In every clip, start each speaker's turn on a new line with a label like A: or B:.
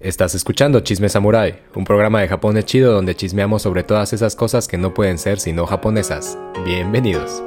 A: Estás escuchando Chisme Samurai, un programa de Japón es chido donde chismeamos sobre todas esas cosas que no pueden ser sino japonesas. Bienvenidos.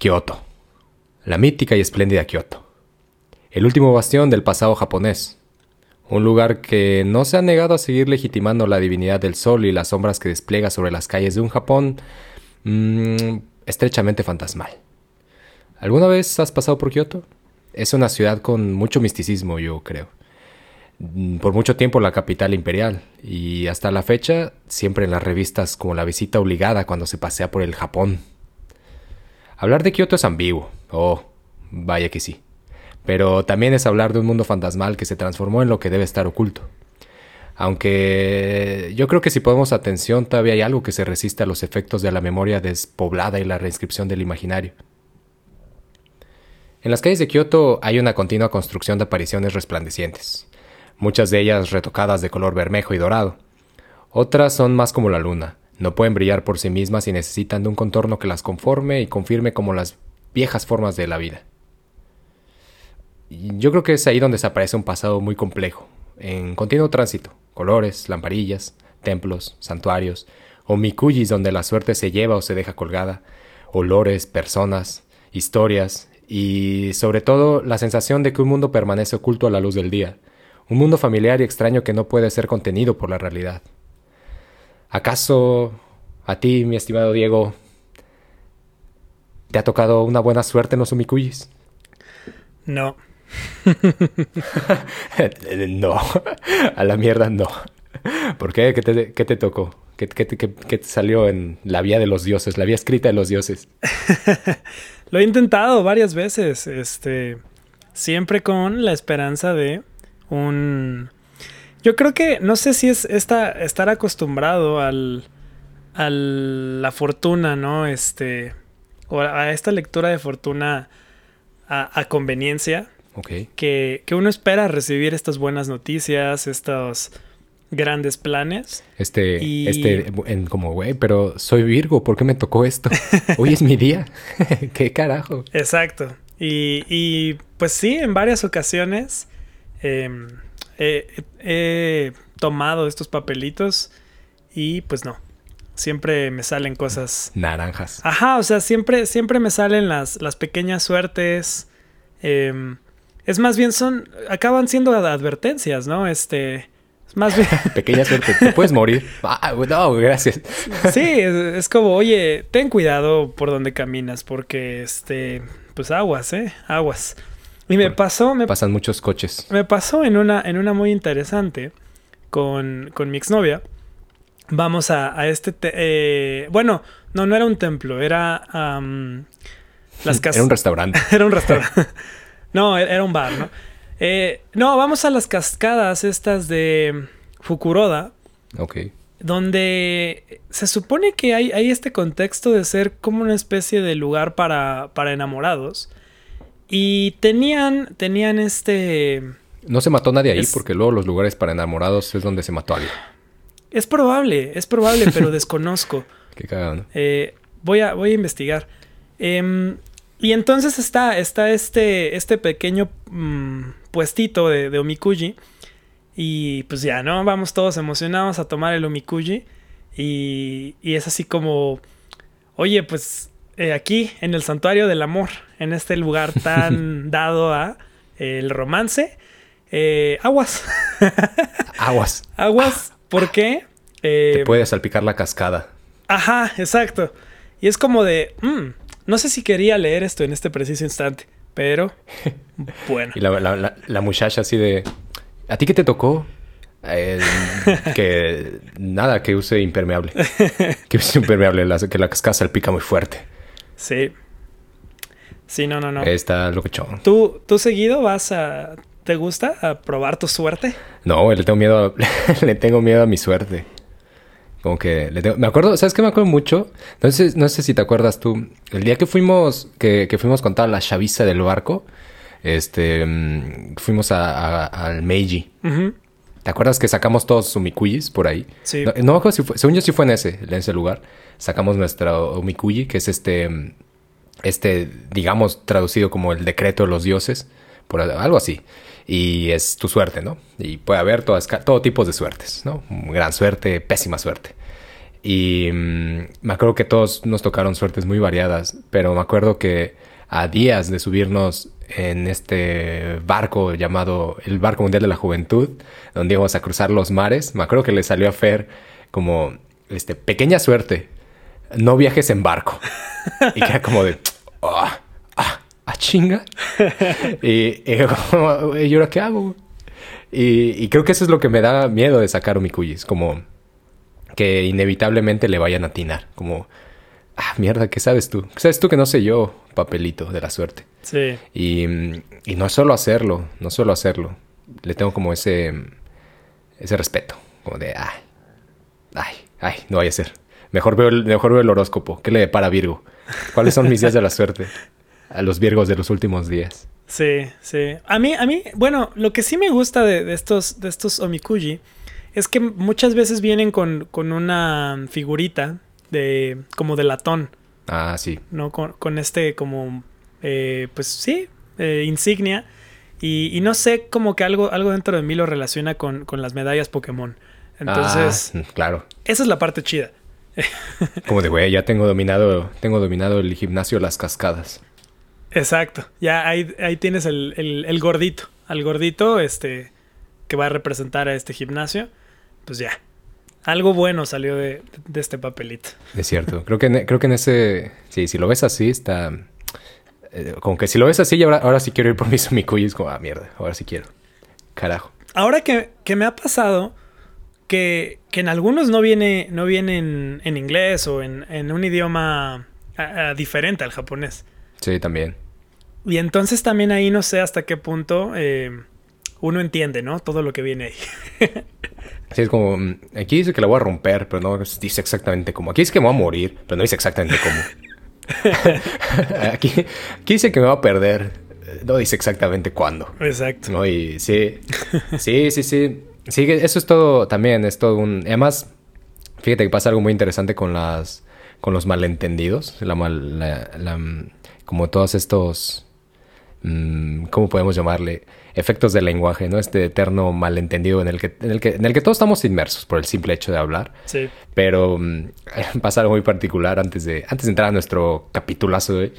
A: Kioto. La mítica y espléndida Kioto. El último bastión del pasado japonés. Un lugar que no se ha negado a seguir legitimando la divinidad del sol y las sombras que despliega sobre las calles de un Japón mm, estrechamente fantasmal. ¿Alguna vez has pasado por Kioto? Es una ciudad con mucho misticismo, yo creo. Mm, Por mucho tiempo la capital imperial y hasta la fecha siempre en las revistas como la visita obligada cuando se pasea por el Japón. Hablar de Kioto es ambiguo. Oh, vaya que sí. Pero también es hablar de un mundo fantasmal que se transformó en lo que debe estar oculto. Aunque yo creo que si ponemos atención todavía hay algo que se resiste a los efectos de la memoria despoblada y la reinscripción del imaginario. En las calles de Kioto hay una continua construcción de apariciones resplandecientes, muchas de ellas retocadas de color bermejo y dorado. Otras son más como la luna, no pueden brillar por sí mismas y necesitan de un contorno que las conforme y confirme como las viejas formas de la vida. Yo creo que es ahí donde se aparece un pasado muy complejo, en continuo tránsito, colores, lamparillas, templos, santuarios, o mikuyis donde la suerte se lleva o se deja colgada, olores, personas, historias y sobre todo la sensación de que un mundo permanece oculto a la luz del día, un mundo familiar y extraño que no puede ser contenido por la realidad. ¿Acaso a ti, mi estimado Diego, te ha tocado una buena suerte en los umikuyis?
B: No.
A: no, a la mierda no. ¿Por qué? ¿Qué te, qué te tocó? ¿Qué, qué qué te salió en la vía de los dioses, la vía escrita de los dioses?
B: Lo he intentado varias veces. Este. Siempre con la esperanza de un. Yo creo que. No sé si es esta, estar acostumbrado al. a la fortuna, ¿no? Este. O a esta lectura de fortuna a, a conveniencia.
A: Ok.
B: Que, que uno espera recibir estas buenas noticias, estos grandes planes.
A: Este,
B: Y-
A: este, en como, güey, pero soy Virgo, ¿por qué me tocó esto? Hoy es mi día. ¿Qué carajo?
B: Exacto. Y, y, pues sí, en varias ocasiones em, he, tomado estos papelitos y pues no. Siempre me salen cosas.
A: Naranjas.
B: Ajá, o sea, siempre, siempre me salen las, las pequeñas suertes. em, es más bien son. acaban siendo ad- advertencias, ¿no? Este. Es más bien.
A: Pequeña suerte. Te puedes morir. Ah, no, gracias.
B: Sí, es, es como, oye, ten cuidado por donde caminas, porque este, pues aguas, eh, aguas. Y me pasó, me,
A: Pasan muchos coches.
B: me pasó en una, en una muy interesante con, con mi exnovia. Vamos a, a este, te- eh, bueno, no, no era un templo, era am, las casas.
A: Era un restaurante.
B: Era un restaurante. no, e- era un bar, ¿no? Eh, no, vamos a las cascadas estas de Fukuroda
A: Ok.
B: donde se supone que hay, hay este contexto de ser como una especie de lugar para, para enamorados. Y tenían, tenían este...
A: No se mató nadie ahí
B: Es-
A: porque luego los lugares para enamorados es donde se mató alguien.
B: Es probable, es probable, pero desconozco.
A: Qué cagado, ¿no?
B: Eh, voy, a, voy a investigar. Em, y entonces está, está este, este pequeño mm, puestito de, de omikuji. Y pues ya, ¿no? Vamos todos emocionados a tomar el omikuji. Y, y es así como, oye, pues eh, aquí en el santuario del amor, en este lugar tan dado a el romance, eh, aguas,
A: Aguas.
B: aguas, ¿por qué? Eh,
A: Te puede salpicar la cascada.
B: Ajá, exacto. Y es como de, mm, no sé si quería leer esto en este preciso instante, pero bueno.
A: Y la, la, la, la muchacha así de... ¿A ti qué te tocó? Eh, que nada, que use impermeable. Que use impermeable, la- que la cascada salpica muy fuerte.
B: Sí. Sí, no, no, no.
A: Está locochón.
B: ¿Tú, ¿Tú seguido vas a... ¿Te gusta a probar tu suerte?
A: No, le tengo miedo a, le tengo miedo a mi suerte. Como que le tengo, me acuerdo, ¿sabes qué me acuerdo mucho? No sé, no sé si te acuerdas tú. El día que fuimos, que, que fuimos con toda la chaviza del barco, este, mm, fuimos a, a- al Meiji. ¿Te acuerdas que sacamos todos sumikuyis por ahí?
B: Sí.
A: No, no me acuerdo si fue, según yo sí fue en ese, en ese lugar. Sacamos nuestro umikuyi, que es este, este, digamos, traducido como el decreto de los dioses, por algo así. Y es tu suerte, ¿no? Y puede haber todas, todo tipo de suertes, ¿no? Gran suerte, pésima suerte. Y mm, me acuerdo que todos nos tocaron suertes muy variadas, pero me acuerdo que a días de subirnos en este barco llamado el Barco Mundial de la Juventud, donde íbamos a cruzar los mares, me acuerdo que le salió a Fer como, este, pequeña suerte, no viajes en barco. y que era como de, ah, ah, ah, chinga. y, y como, ¿y ahora qué hago? Y, y creo que eso es lo que me da miedo de sacar Omikuyis, como que inevitablemente le vayan a atinar. Como, ah, mierda, ¿qué sabes tú? ¿Qué sabes tú que no sé yo, papelito de la suerte?
B: Sí.
A: Y, y no es solo hacerlo, no solo hacerlo. Le tengo como ese, ese respeto, como de, ay, ay, ay, no vaya a ser. Mejor veo, el, mejor veo el horóscopo. ¿Qué le depara Virgo? ¿Cuáles son mis días de la suerte? A los Virgos de los últimos días.
B: Sí, sí. A mí, a mí, bueno, lo que sí me gusta de, de estos, de estos omikuji es que muchas veces vienen con, con una figurita de como de latón,
A: Ah, sí.
B: ¿no? Con, con este como, eh, pues sí, eh, insignia. Y, y no sé, como que algo, algo dentro de mí lo relaciona con, con las medallas Pokémon. Entonces,
A: Ah, claro.
B: esa es la parte chida.
A: Como de, güey, ya tengo dominado, tengo dominado el gimnasio Las Cascadas.
B: Exacto. Ya ahí, ahí tienes el, el- el gordito. Al gordito, este, que va a representar a este gimnasio. Pues ya. Algo bueno salió de, de este papelito.
A: Es cierto. Creo que, en- creo que en ese... Sí, si lo ves así, está... eh, como que si lo ves así, y ahora, ahora sí quiero ir por mis sumikuyis. Como, ah, mierda, ahora sí quiero. Carajo.
B: Ahora que, que me ha pasado que, que en algunos no viene, no viene en, en inglés o en, en un idioma a- a diferente al japonés.
A: Sí, también.
B: Y entonces también ahí no sé hasta qué punto eh, uno entiende, ¿no? Todo lo que viene ahí.
A: Sí, es como... mm, Aquí dice que la voy a romper, pero no dice exactamente cómo. Aquí dice que me voy a morir, pero no dice exactamente cómo. aquí, aquí dice que me va a perder. eh, No dice exactamente cuándo.
B: Exacto.
A: No, y sí, sí, sí, sí. Sí, eso es todo también, es todo un... Además, fíjate que pasa algo muy interesante con las... Con los malentendidos, la mal... la- la, mm, como todos estos... mm, ¿Cómo podemos llamarle? Efectos del lenguaje, ¿no? Este eterno malentendido en el que, en el que, en el que todos estamos inmersos por el simple hecho de hablar.
B: Sí.
A: Pero mm, pasa algo muy particular antes de, antes de entrar a nuestro capitulazo, güey,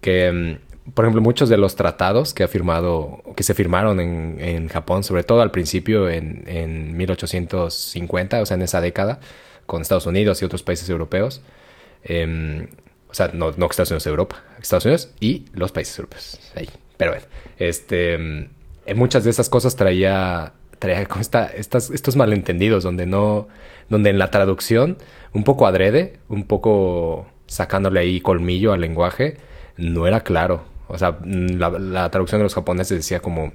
A: que, mm, por ejemplo, muchos de los tratados que ha firmado, que se firmaron en, en Japón, sobre todo al principio en, en 1850, o sea, en esa década, con Estados Unidos y otros países europeos, em, o sea, no, no Estados Unidos, Europa, Estados Unidos y los países europeos. Ahí. Pero bueno, este, mm, en muchas de esas cosas traía, traía como esta- estas, estos malentendidos donde no, donde en la traducción, un poco adrede, un poco sacándole ahí colmillo al lenguaje, no era claro. O sea, mm, la, traducción de los japoneses decía como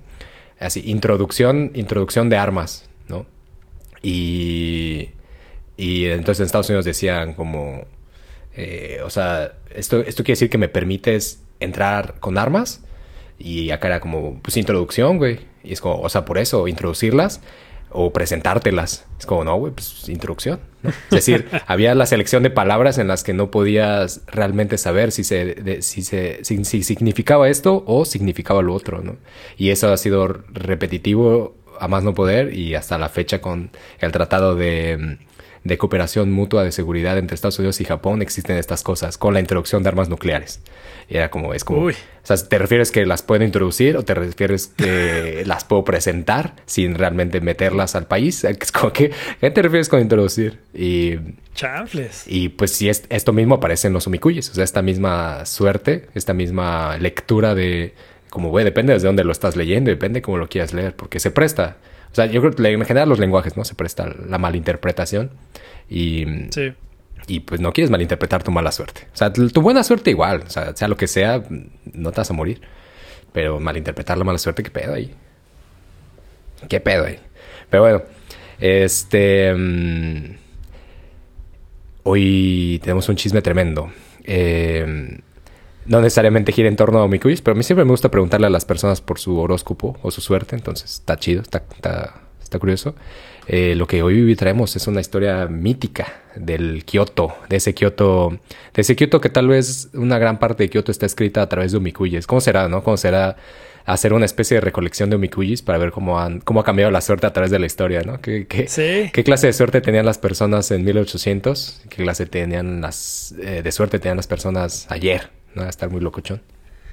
A: así, introducción, introducción de armas, ¿no? Y, y entonces en Estados Unidos decían como, eh, o sea, esto, esto quiere decir que me permites entrar con armas. Y acá era como, pues introducción, güey. Y es como, o sea, por eso, introducirlas o presentártelas. Es como, no, güey, pues introducción. ¿no? Es decir, había la selección de palabras en las que no podías realmente saber si se, de- si se si, si significaba esto o significaba lo otro, ¿no? Y eso ha sido repetitivo a más no poder y hasta la fecha con el tratado de, de cooperación mutua de seguridad entre Estados Unidos y Japón existen estas cosas con la introducción de armas nucleares. Y era como, es como,
B: Uy.
A: o sea, ¿te refieres que las puedo introducir o te refieres que las puedo presentar sin realmente meterlas al país? Es como que, ¿qué te refieres con introducir? Y,
B: Chanfles.
A: y pues sí, es, esto mismo aparece en los omikuyes, o sea, esta misma suerte, esta misma lectura de, como, güey, depende desde dónde lo estás leyendo, depende cómo lo quieras leer, porque se presta. O sea, yo creo que en general los lenguajes, ¿no? Se presta la malinterpretación y,
B: Sí.
A: y pues no quieres malinterpretar tu mala suerte. O sea, tu buena suerte igual, o sea, sea lo que sea, no te vas a morir. Pero malinterpretar la mala suerte, ¿qué pedo ahí? ¿Qué pedo ahí? Pero bueno, este... mm, hoy tenemos un chisme tremendo. Eh, no necesariamente gira en torno a Omikuyis, pero a mí siempre me gusta preguntarle a las personas por su horóscopo o su suerte, entonces está chido, está, está, está curioso. Eh, lo que hoy traemos es una historia mítica del Kioto, de ese Kioto, de ese Kioto que tal vez una gran parte de Kioto está escrita a través de Omikuyis. ¿Cómo será, no? ¿Cómo será hacer una especie de recolección de Omikuyis para ver cómo, han, cómo ha cambiado la suerte a través de la historia, ¿no? ¿Qué, qué,
B: Sí.
A: qué clase de suerte tenían las personas en 1800? ¿Qué clase tenían las, eh, de suerte tenían las personas ayer? ¿No? Va a estar muy locochón.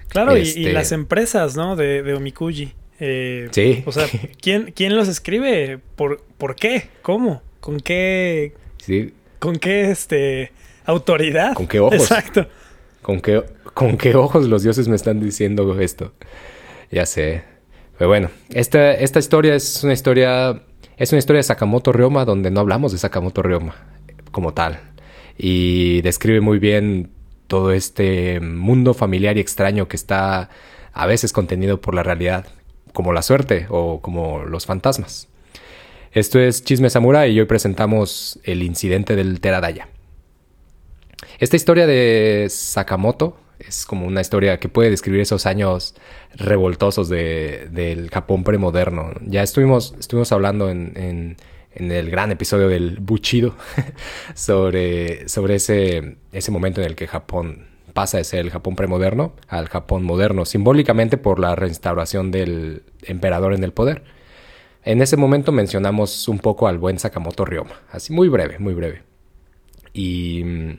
B: Claro, y- y,
A: Este-
B: las empresas, ¿no? De, de Omikuji. Eh,
A: Sí.
B: O sea, ¿quién, ¿quién los escribe? ¿Por, ¿Por qué? ¿Cómo? ¿Con qué,
A: Sí,
B: con qué este, autoridad?
A: ¿Con qué ojos?
B: Exacto.
A: ¿Con qué, ¿Con qué ojos los dioses me están diciendo esto? Ya sé. Pero bueno, esta, esta historia es una historia. Es una historia de Sakamoto Ryoma donde no hablamos de Sakamoto Ryoma como tal. Y describe muy bien todo este mundo familiar y extraño que está a veces contenido por la realidad, como la suerte o como los fantasmas. Esto es Chisme Samurai y hoy presentamos el incidente del Teradaya. Esta historia de Sakamoto es como una historia que puede describir esos años revoltosos de- del Japón premoderno. Ya estuvimos, estuvimos hablando en- en el gran episodio del Bushido sobre, sobre ese, ese momento en el que Japón pasa de ser el Japón premoderno al Japón moderno, simbólicamente por la restauración del emperador en el poder. En ese momento mencionamos un poco al buen Sakamoto Ryoma, así muy breve, muy breve. Y mm,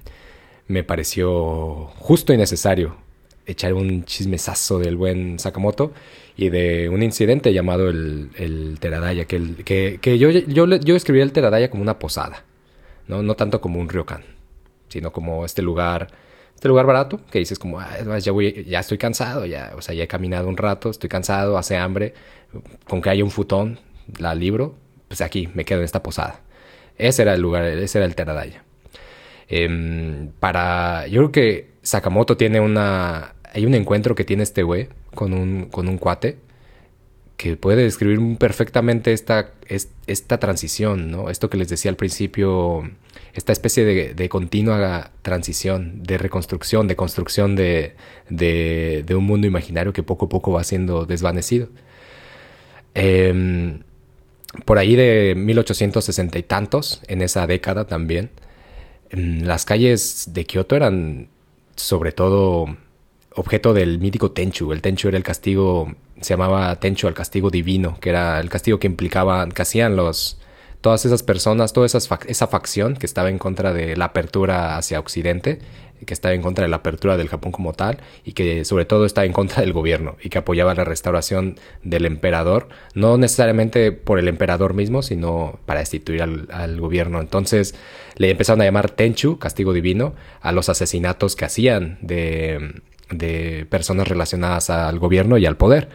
A: me pareció justo y necesario echar un chismesazo del buen Sakamoto y de un incidente llamado el, el Teradaya, que, el- que, que yo, yo, yo escribí el Teradaya como una posada, ¿no? no tanto como un ryokan, sino como este lugar, este lugar barato, que dices como, "Ah, ya, voy, ya estoy cansado, ya, o sea, ya he caminado un rato, estoy cansado, hace hambre, con que haya un futón, la libro, pues aquí me quedo en esta posada. Ese era el lugar, ese era el Teradaya. Em, para. Yo creo que Sakamoto tiene una. Hay un encuentro que tiene este güey con un, con un cuate que puede describir perfectamente esta, es- esta transición, ¿no? Esto que les decía al principio, esta especie de, de continua transición, de reconstrucción, de construcción de, de, un mundo imaginario que poco a poco va siendo desvanecido. Em, por ahí de 1860 y tantos, en esa década también, mm, las calles de Kioto eran sobre todo objeto del mítico Tenchu. El Tenchu era el castigo, se llamaba Tenchu al castigo divino, que era el castigo que implicaba, que hacían los, todas esas personas, toda esas fac- esa facción que estaba en contra de la apertura hacia Occidente, que estaba en contra de la apertura del Japón como tal, y que sobre todo estaba en contra del gobierno, y que apoyaba la restauración del emperador, no necesariamente por el emperador mismo, sino para destituir al, al gobierno. Entonces le empezaron a llamar Tenchu, castigo divino, a los asesinatos que hacían de, de personas relacionadas al gobierno y al poder.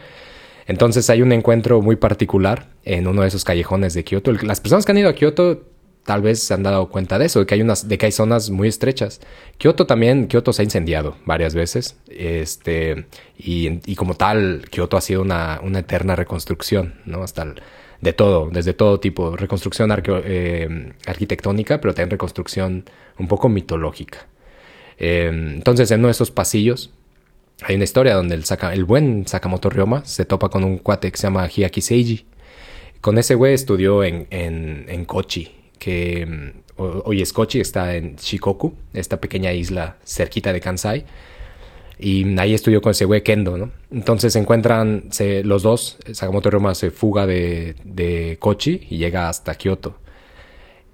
A: Entonces hay un encuentro muy particular en uno de esos callejones de Kioto. Las personas que han ido a Kioto tal vez se han dado cuenta de eso, de que hay unas, de que hay zonas muy estrechas. Kioto también, Kioto se ha incendiado varias veces. Este, y, y como tal, Kioto ha sido una, una eterna reconstrucción, ¿no? Hasta el- de todo, desde todo tipo. Reconstrucción eh, arquitectónica, pero también reconstrucción un poco mitológica. Eh, entonces, en uno de esos pasillos hay una historia donde el, buen Sakamoto Ryoma se topa con un cuate que se llama Hiaki Seiji. Con ese güey estudió en, en, en Kochi, que mm, ho- hoy es Kochi, está en Shikoku, esta pequeña isla cerquita de Kansai. Y ahí estudió con ese güey Kendo, ¿no? Entonces se encuentran los dos, Sakamoto Ryoma se fuga de, de Kochi y llega hasta Kioto.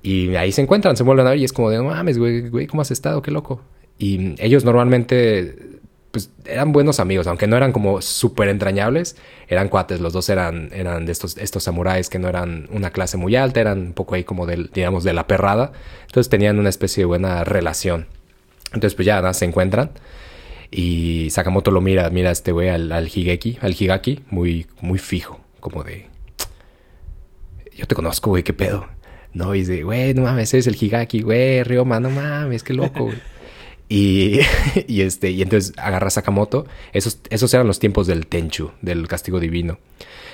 A: Y ahí se encuentran, se vuelven a ver y es como de, mames, güey, güey, ¿cómo has estado? Qué loco. Y ellos normalmente, pues, eran buenos amigos, aunque no eran como súper entrañables, eran cuates, los dos eran, eran de estos, estos samuráis que no eran una clase muy alta, eran un poco ahí como del, digamos, de la perrada. Entonces tenían una especie de buena relación. Entonces, pues ya, nada, se encuentran. Y Sakamoto lo mira, mira a este güey al, Higeki, al Higaki, muy, muy fijo, como de, yo te conozco, güey, qué pedo. No, y dice, güey, no mames, eres el Higaki, güey, Ryoma, no mames, qué loco, güey. Y, y, este, y entonces agarra a Sakamoto. Esos, esos eran los tiempos del Tenchu, del castigo divino.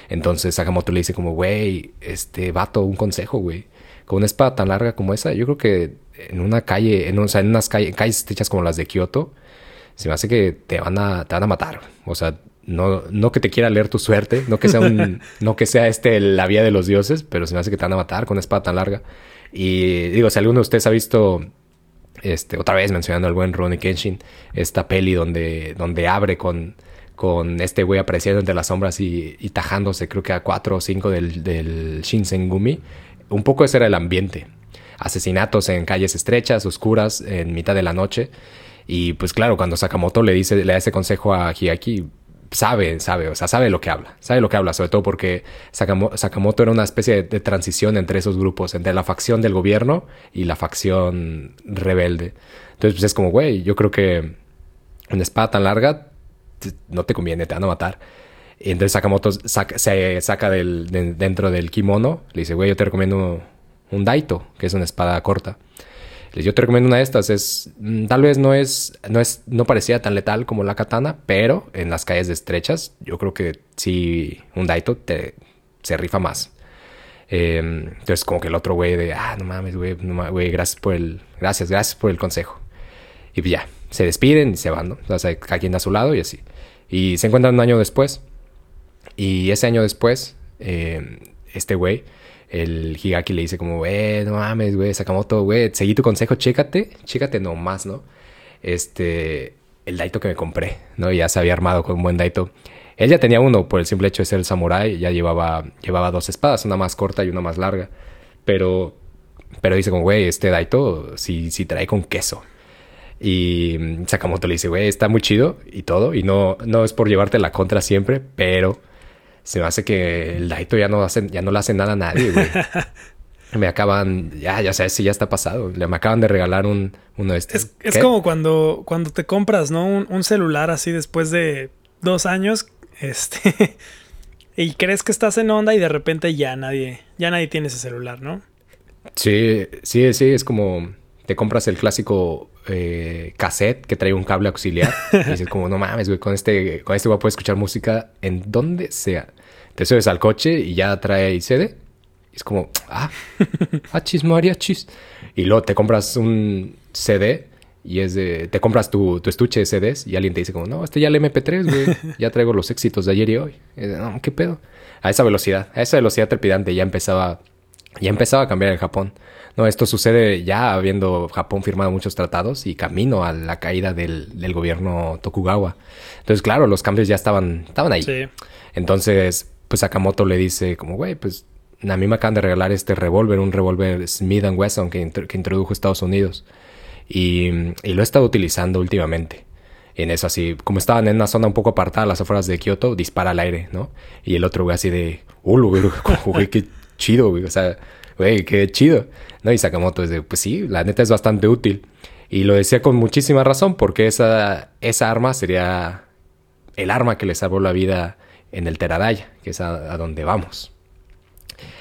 A: Entonces Sakamoto le dice como, güey, este vato, un consejo, güey. Con una espada tan larga como esa, yo creo que en una calle, en, o sea, en unas calles, calles estrechas como las de Kioto, se me hace que te van a, te van a matar. O sea, no, no que te quiera leer tu suerte, no que sea un, no que sea este la vía de los dioses, pero se me hace que te van a matar con una espada tan larga. Y digo, si alguno de ustedes ha visto, este, otra vez mencionando al buen Ronnie Kenshin, esta peli donde, donde abre con, con este güey apareciendo entre las sombras y, y tajándose, creo que a cuatro o cinco del, del Shinsengumi, un poco ese era el ambiente. Asesinatos en calles estrechas, oscuras, en mitad de la noche. Y pues claro, cuando Sakamoto le dice, le da ese consejo a Hiaki, sabe, sabe, o sea, sabe lo que habla, sabe lo que habla, sobre todo porque Sakamoto, era una especie de, transición entre esos grupos, entre la facción del gobierno y la facción rebelde. Entonces, pues es como, güey, yo creo que una espada tan larga no te conviene, te van a matar. Y entonces Sakamoto se saca del, dentro del kimono, le dice, güey, yo te recomiendo un Daito, que es una espada corta. Yo te recomiendo una de estas. Es, mm, tal vez no es, no es, no parecía tan letal como la katana, pero en las calles estrechas, yo creo que sí, un Daito te, se rifa más. Em, entonces, como que el otro güey de, ah, no mames, güey, güey, gracias por el, gracias, gracias por el consejo. Y pues ya, se despiden y se van, ¿no? O sea, cada quien a su lado y así. Y se encuentran un año después. Y ese año después, em, este güey el Higaki le dice como, güey, no mames, güey, Sakamoto, güey, seguí tu consejo, chécate, chécate nomás, ¿no? Este, el Daito que me compré, ¿no? Ya se había armado con un buen Daito. Él ya tenía uno por el simple hecho de ser el samurái, ya llevaba, llevaba dos espadas, una más corta y una más larga. Pero, pero dice como, güey, este Daito si, si trae con queso. Y Sakamoto le dice, güey, está muy chido y todo. Y no, no es por llevarte la contra siempre, pero se me hace que el Daito ya no, hace, ya no le hace nada a nadie, güey. me acaban, ya, ya sabes si ya está pasado. Me acaban de regalar un, uno de estos.
B: Es, como cuando, cuando te compras, ¿no? Un, celular así después de dos años, este, y crees que estás en onda y de repente ya nadie, ya nadie tiene ese celular, ¿no?
A: Sí, sí, sí, es como te compras el clásico eh, cassette que trae un cable auxiliar. y dices como, no mames, güey, con este, con este voy a poder escuchar música en donde sea. Te subes al coche y ya trae CD. Y es como, ah, ah, chis, María, chis. Y luego te compras un CD y es de, te compras tu, tu, estuche de CDs y alguien te dice como, no, este ya el MP3, güey, ya traigo los éxitos de ayer y hoy. no, ¿qué pedo? A esa velocidad, a esa velocidad trepidante ya empezaba, ya empezaba a cambiar en Japón. No, esto sucede ya habiendo Japón firmado muchos tratados y camino a la caída del, del gobierno Tokugawa. Entonces, claro, los cambios ya estaban, estaban ahí. Sí. Entonces, pues Sakamoto le dice como, güey, pues a mí me acaban de regalar este revólver, un revólver Smith Wesson que, que, introdujo Estados Unidos. Y, y, lo he estado utilizando últimamente. En eso así, como estaban en una zona un poco apartada las afueras de Kioto, dispara al aire, ¿no? Y el otro güey así de, uh, güey, qué chido, güey. O sea, güey, qué chido. ¿No? Y Sakamoto es de, pues sí, la neta es bastante útil. Y lo decía con muchísima razón, porque esa, esa arma sería el arma que le salvó la vida en el Teradaya, que es a, donde vamos.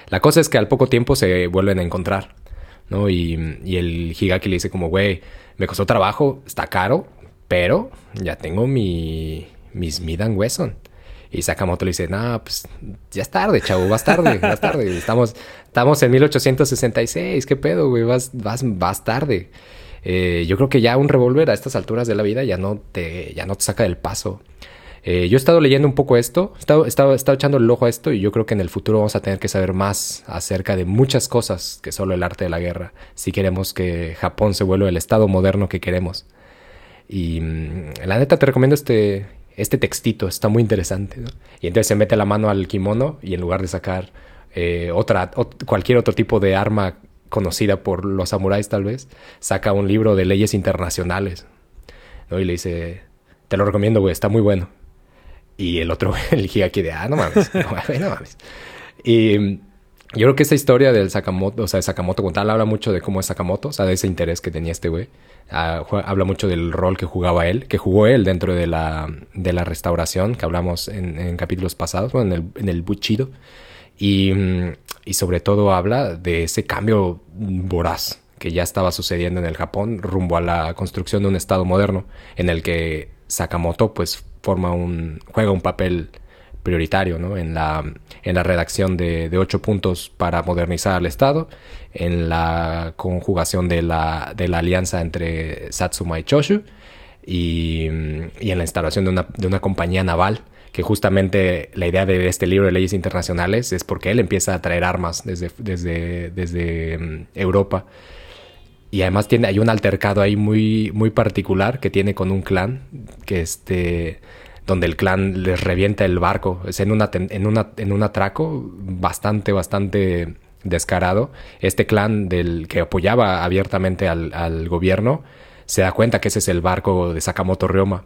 A: La cosa es que al poco tiempo se vuelven a encontrar, ¿no? Y, y el Higaki le dice como, güey, me costó trabajo, está caro, pero ya tengo mi, mis Midan Wesson. Y Sakamoto le dice, no, pues ya es tarde, chavo, vas tarde, vas tarde. Estamos, estamos en 1866, ¿qué pedo, güey? Vas, vas, vas tarde. Eh, yo creo que ya un revólver a estas alturas de la vida ya no te, ya no te saca del paso. Eh, yo he estado leyendo un poco esto, he estado, echando el ojo a esto y yo creo que en el futuro vamos a tener que saber más acerca de muchas cosas que solo el arte de la guerra, si queremos que Japón se vuelva el estado moderno que queremos. Y mm, la neta te recomiendo este, este textito está muy interesante. Y entonces se mete la mano al kimono y en lugar de sacar eh, otra, cualquier otro tipo de arma conocida por los samuráis tal vez, saca un libro de leyes internacionales. Y le dice, te lo recomiendo, güey, está muy bueno. Y el otro elegía aquí de, ah, no mames, no, mames. Y yo creo que esa historia del Sakamoto, o sea, de Sakamoto como tal, habla mucho de cómo es Sakamoto, o sea, de ese interés que tenía este güey. Ah, habla mucho del rol que jugaba él, que jugó él dentro de la, de la restauración, que hablamos en, capítulos pasados, en el, en el Buchido. Y, y, sobre todo habla de ese cambio voraz que ya estaba sucediendo en el Japón rumbo a la construcción de un estado moderno en el que Sakamoto pues forma un juega un papel prioritario ¿no? en, la, en la redacción de, de, ocho puntos para modernizar el Estado, en la conjugación de la, de la alianza entre Satsuma y Choshu y, y en la instalación de una, de una compañía naval que justamente la idea de este libro de leyes internacionales es porque él empieza a traer armas desde, desde, desde um, Europa. Y además tiene, hay un altercado ahí muy, muy particular que tiene con un clan, que este, donde el clan les revienta el barco. Es en, una, en, una, en un atraco bastante, bastante descarado. Este clan del que apoyaba abiertamente al, al gobierno se da cuenta que ese es el barco de Sakamoto Ryoma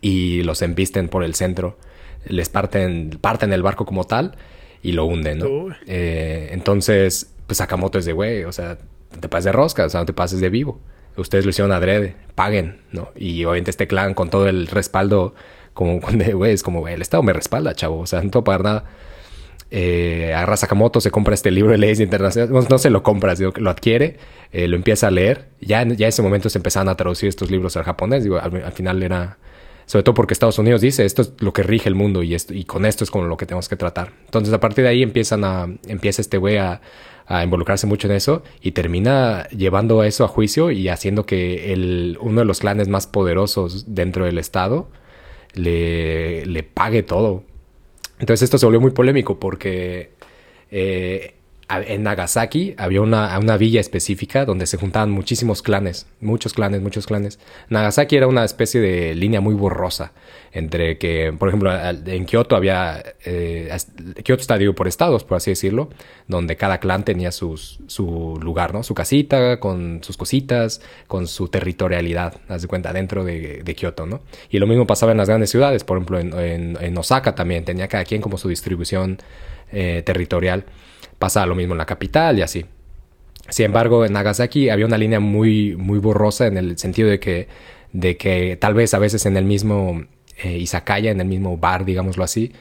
A: y los embisten por el centro, les parten, parten el barco como tal y lo hunden, ¿no? Eh, entonces, pues Sakamoto es de, güey, o sea, te pases de rosca, o sea, no te pases de vivo. Ustedes lo hicieron adrede, paguen, ¿no? Y obviamente este clan con todo el respaldo, como, güey, es como, el Estado me respalda, chavo, o sea, no tengo que pagar nada. Eh, agarra Sakamoto, se compra este libro de leyes internacionales, no, se lo compra, sino que lo adquiere, eh, lo empieza a leer. Ya, ya en ese momento se empezaron a traducir estos libros al japonés, digo, al, al final era sobre todo porque Estados Unidos dice esto es lo que rige el mundo y, esto, y con esto es con lo que tenemos que tratar. Entonces a partir de ahí empiezan a, empieza este güey a, a, involucrarse mucho en eso y termina llevando eso a juicio y haciendo que el, uno de los clanes más poderosos dentro del estado le, le pague todo. Entonces esto se volvió muy polémico porque eh, en Nagasaki había una, una, villa específica donde se juntaban muchísimos clanes, muchos clanes, muchos clanes. Nagasaki era una especie de línea muy borrosa entre que, por ejemplo, en Kioto había, eh, Kioto está digo por estados, por así decirlo, donde cada clan tenía sus, su lugar, ¿no? Su casita, con sus cositas, con su territorialidad, haz de cuenta, dentro de, Kioto, ¿no? Y lo mismo pasaba en las grandes ciudades, por ejemplo, en Osaka también, tenía cada quien como su distribución eh, territorial. Pasaba lo mismo en la capital y así. Sin embargo, en Nagasaki había una línea muy, muy borrosa en el sentido de que, de que tal vez a veces en el mismo eh, izakaya, en el mismo bar, digámoslo así,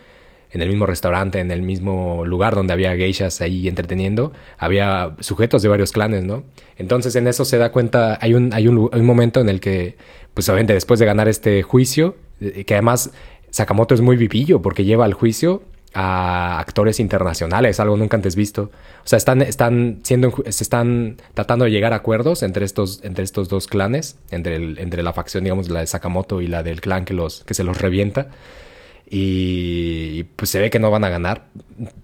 A: en el mismo restaurante, en el mismo lugar donde había geishas ahí entreteniendo, había sujetos de varios clanes, ¿no? Entonces en eso se da cuenta, hay un, hay un, un momento en el que, pues obviamente después de ganar este juicio, eh, que además Sakamoto es muy vivillo porque lleva al juicio a actores internacionales, algo nunca antes visto. O sea, están, están siendo, se están tratando de llegar a acuerdos entre estos, entre estos dos clanes, entre, el, entre la facción, digamos, la de Sakamoto y la del clan que, los, que se los revienta. Y, pues se ve que no van a ganar,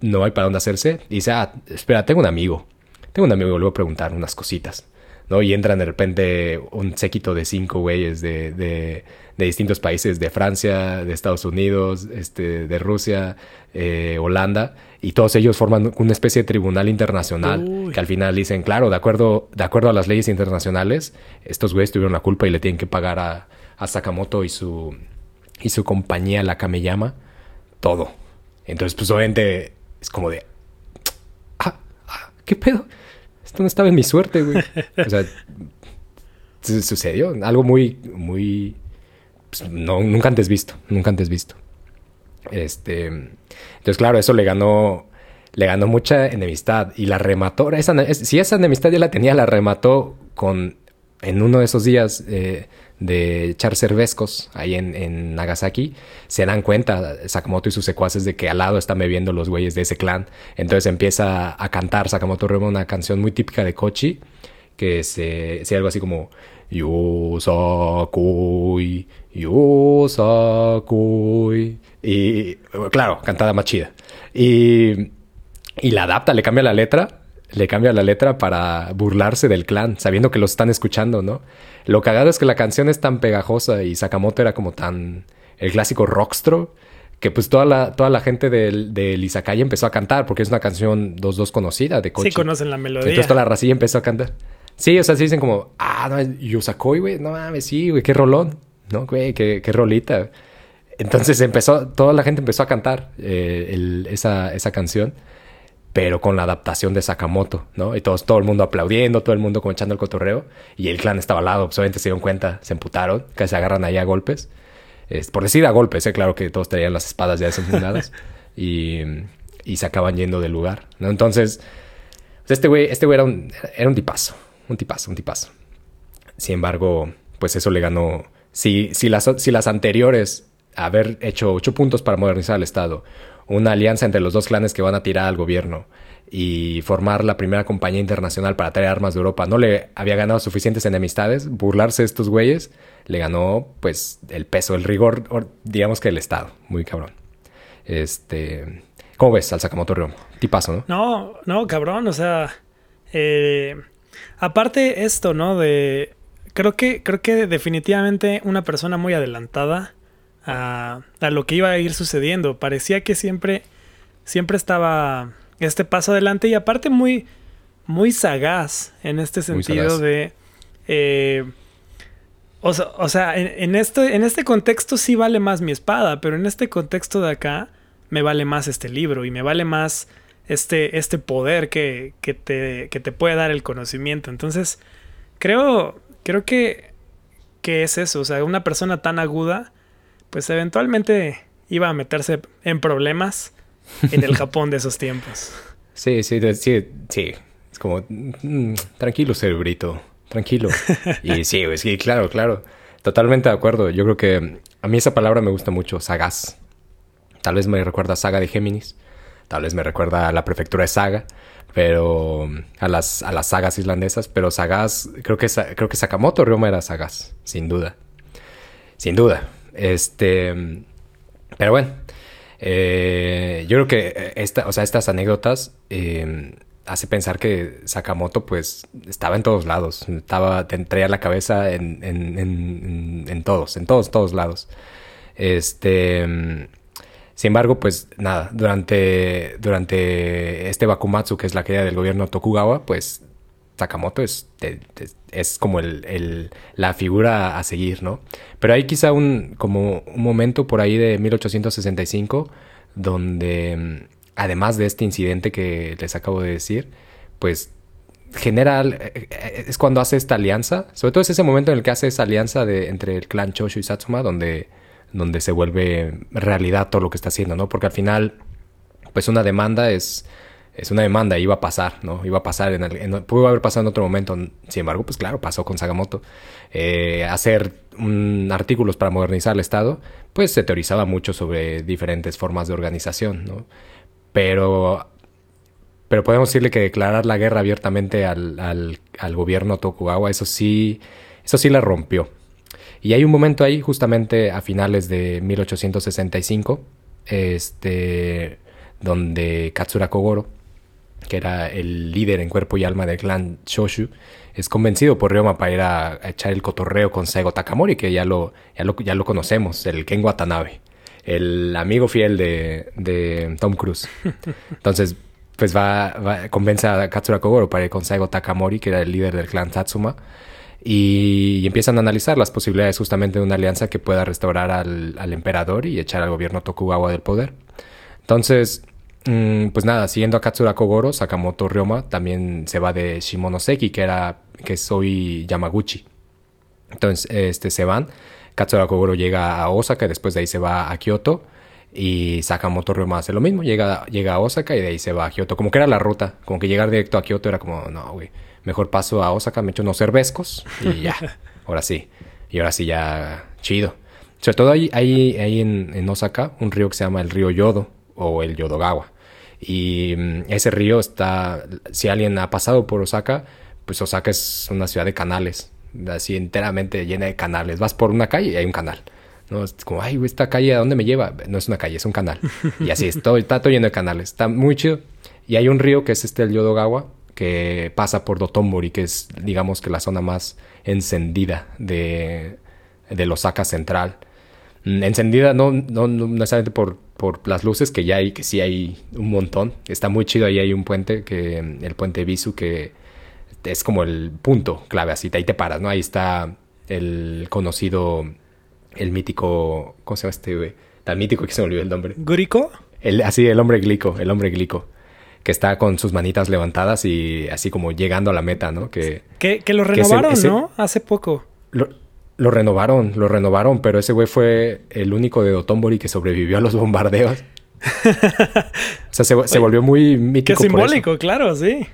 A: no hay para dónde hacerse. Y dice, ah, espera, tengo un amigo. Tengo un amigo, le voy a preguntar unas cositas. ¿no? Y entran de repente un séquito de cinco güeyes de, de, de, distintos países, de Francia, de Estados Unidos, este, de Rusia, eh, Holanda, y todos ellos forman una especie de tribunal internacional Uy. que al final dicen, claro, de acuerdo, de acuerdo a las leyes internacionales, estos güeyes tuvieron la culpa y le tienen que pagar a, a Sakamoto y su, y su compañía, la Kameyama, todo. Entonces, pues obviamente es como de, ah, ah, ¿qué pedo? Esto no estaba en mi suerte, güey. O sea, sucedió algo muy, muy, pues, nunca antes visto, nunca antes visto. Este, entonces, claro, eso le ganó, le ganó mucha enemistad y la remató. Esa, si esa enemistad ya la tenía, la remató con, en uno de esos días eh, de echar cervezcos ahí en, Nagasaki, se dan cuenta Sakamoto y sus secuaces de que al lado están bebiendo los güeyes de ese clan. Entonces empieza a cantar Sakamoto Rema una canción muy típica de Kochi, que es algo así como Yo Sakui, Yo Sakui. Y claro, cantada más chida. Y, y la adapta, le cambia la letra le cambia la letra para burlarse del clan, sabiendo que los están escuchando, ¿no? Lo cagado es que la canción es tan pegajosa y Sakamoto era como tan el clásico rockstro que pues toda la, toda la gente del, del Izakaya empezó a cantar porque es una canción dos dos conocida de Kochi.
B: Sí conocen la melodía.
A: Entonces toda la racilla empezó a cantar. Sí, o sea, sí dicen como, ah, no, Yusakoi, güey, no mames, sí, güey, qué rolón, ¿no, güey? Qué, qué rolita. Entonces empezó, toda la gente empezó a cantar eh, el, esa, esa canción pero con la adaptación de Sakamoto, ¿no? Y todos, todo el mundo aplaudiendo, todo el mundo como echando el cotorreo, y el clan estaba al lado, pues obviamente se dieron cuenta, se emputaron, que se agarran ahí a golpes, es, por decir a golpes, ¿eh? claro que todos tenían las espadas ya desenfundadas, y, y se acaban yendo del lugar, ¿no? Entonces, pues este güey este güey era un, era un tipazo, un tipazo, un tipazo. Sin embargo, pues eso le ganó. Si, si, las, si las anteriores, haber hecho ocho puntos para modernizar el Estado, una alianza entre los dos clanes que van a tirar al gobierno y formar la primera compañía internacional para traer armas de Europa, no le había ganado suficientes enemistades, burlarse de estos güeyes, le ganó pues el peso, el rigor, digamos que el Estado, muy cabrón. Este, ¿cómo ves al Sakamoto Ryomo? Tipazo, ¿no?
B: No, no, cabrón, o sea, eh, aparte esto, ¿no? De, creo que, creo que definitivamente una persona muy adelantada a, a lo que iba a ir sucediendo. Parecía que siempre, siempre estaba este paso adelante y aparte muy, muy sagaz en este sentido de... Eh, o, sea, en, este, en este contexto sí vale más mi espada, pero en este contexto de acá me vale más este libro y me vale más este, este poder que, que, te, que te puede dar el conocimiento. Entonces, creo, creo que, que es eso. O sea, una persona tan aguda, pues eventualmente iba a meterse en problemas en el Japón de esos tiempos.
A: Sí, sí, sí, sí. Es como, mm, tranquilo, cerebrito, tranquilo. y sí, sí, claro, claro. Totalmente de acuerdo. Yo creo que a mí esa palabra me gusta mucho, sagaz. Tal vez me recuerda a Saga de Géminis. Tal vez me recuerda a la prefectura de Saga. Pero a las, a las sagas islandesas. Pero sagaz, creo que, creo que Sakamoto Ryoma era sagaz, sin duda. Sin duda. Este. Pero bueno, eh, yo creo que eh, esta, o sea, estas anécdotas eh, hace pensar que Sakamoto pues estaba en todos lados, estaba, traía la cabeza en, en, en, todos, en todos, todos lados. Este, sin embargo, pues nada, durante, durante este Bakumatsu, que es la caída del gobierno Tokugawa, pues Sakamoto es, es, como el, la figura a seguir, ¿no? Pero hay quizá un, como un momento por ahí de 1865 donde, además de este incidente que les acabo de decir, pues genera, eh, eh, es cuando hace esta alianza, sobre todo es ese momento en el que hace esa alianza de, entre el clan Choshu y Satsuma, donde, donde se vuelve realidad todo lo que está haciendo, ¿no? Porque al final, pues una demanda es es una demanda, iba a pasar, ¿no? Iba a pasar, en, el, pudo haber pasado en otro momento, sin embargo, pues claro, pasó con Sagamoto. Eh, hacer artículos para modernizar el Estado, pues se teorizaba mucho sobre diferentes formas de organización, ¿no? Pero, pero podemos decirle que declarar la guerra abiertamente al, al, al gobierno Tokugawa, eso sí, eso sí la rompió. Y hay un momento ahí, justamente a finales de 1865, este, donde Katsura Kogoro, que era el líder en cuerpo y alma del clan Shoshu, es convencido por Ryoma para ir a, echar el cotorreo con Saigo Takamori, que ya lo, ya lo, conocemos, el Ken Watanabe, el amigo fiel de, Tom Cruise. Entonces, pues va, convence a Katsura Kogoro para ir con Saigo Takamori, que era el líder del clan Tatsuma, y, empiezan a analizar las posibilidades justamente de una alianza que pueda restaurar al, al emperador y echar al gobierno Tokugawa del poder. Entonces, Mm, pues nada, siguiendo a Katsura Kogoro, Sakamoto Ryoma también se va de Shimonoseki, que era que soy Yamaguchi. Entonces, este se van. Katsura Kogoro llega a Osaka, y después de ahí se va a Kyoto. Y Sakamoto Ryoma hace lo mismo, llega, llega a Osaka y de ahí se va a Kyoto. Como que era la ruta, como que llegar directo a Kyoto era como, no, güey, mejor paso a Osaka, me echo unos cervezcos y ya, ahora sí. Y ahora sí ya, chido. Sobre todo hay, hay, en, en Osaka un río que se llama el río Yodo o el Yodogawa. Y mm, ese río está, si alguien ha pasado por Osaka, pues Osaka es una ciudad de canales, así enteramente llena de canales. Vas por una calle y hay un canal. ¿no? Es como, ay, esta calle, ¿a dónde me lleva? No es una calle, es un canal. Y así es, todo, está todo lleno de canales. Está muy chido. Y hay un río que es este, el Yodogawa, que pasa por Dotonbori, que es, digamos, que la zona más encendida de, de Osaka Central. Mm, encendida no, no, no necesariamente por, por las luces, que ya hay, que sí hay un montón. Está muy chido, ahí hay un puente, que el puente Bisu, que es como el punto clave, así, ahí te paras, ¿no? Ahí está el conocido, el mítico, ¿cómo se llama este güey? Tan mítico que se me olvidó el nombre.
B: ¿Gurico?
A: El, así, el hombre glico, el hombre glico. Que está con sus manitas levantadas y así como llegando a la meta, ¿no? Que,
B: que, lo renovaron, ¿no? Hace poco.
A: Lo renovaron, lo renovaron, pero ese güey fue el único de Dotonbori que sobrevivió a los bombardeos. o sea, se, volvió muy mítico.
B: Qué simbólico, claro, sí.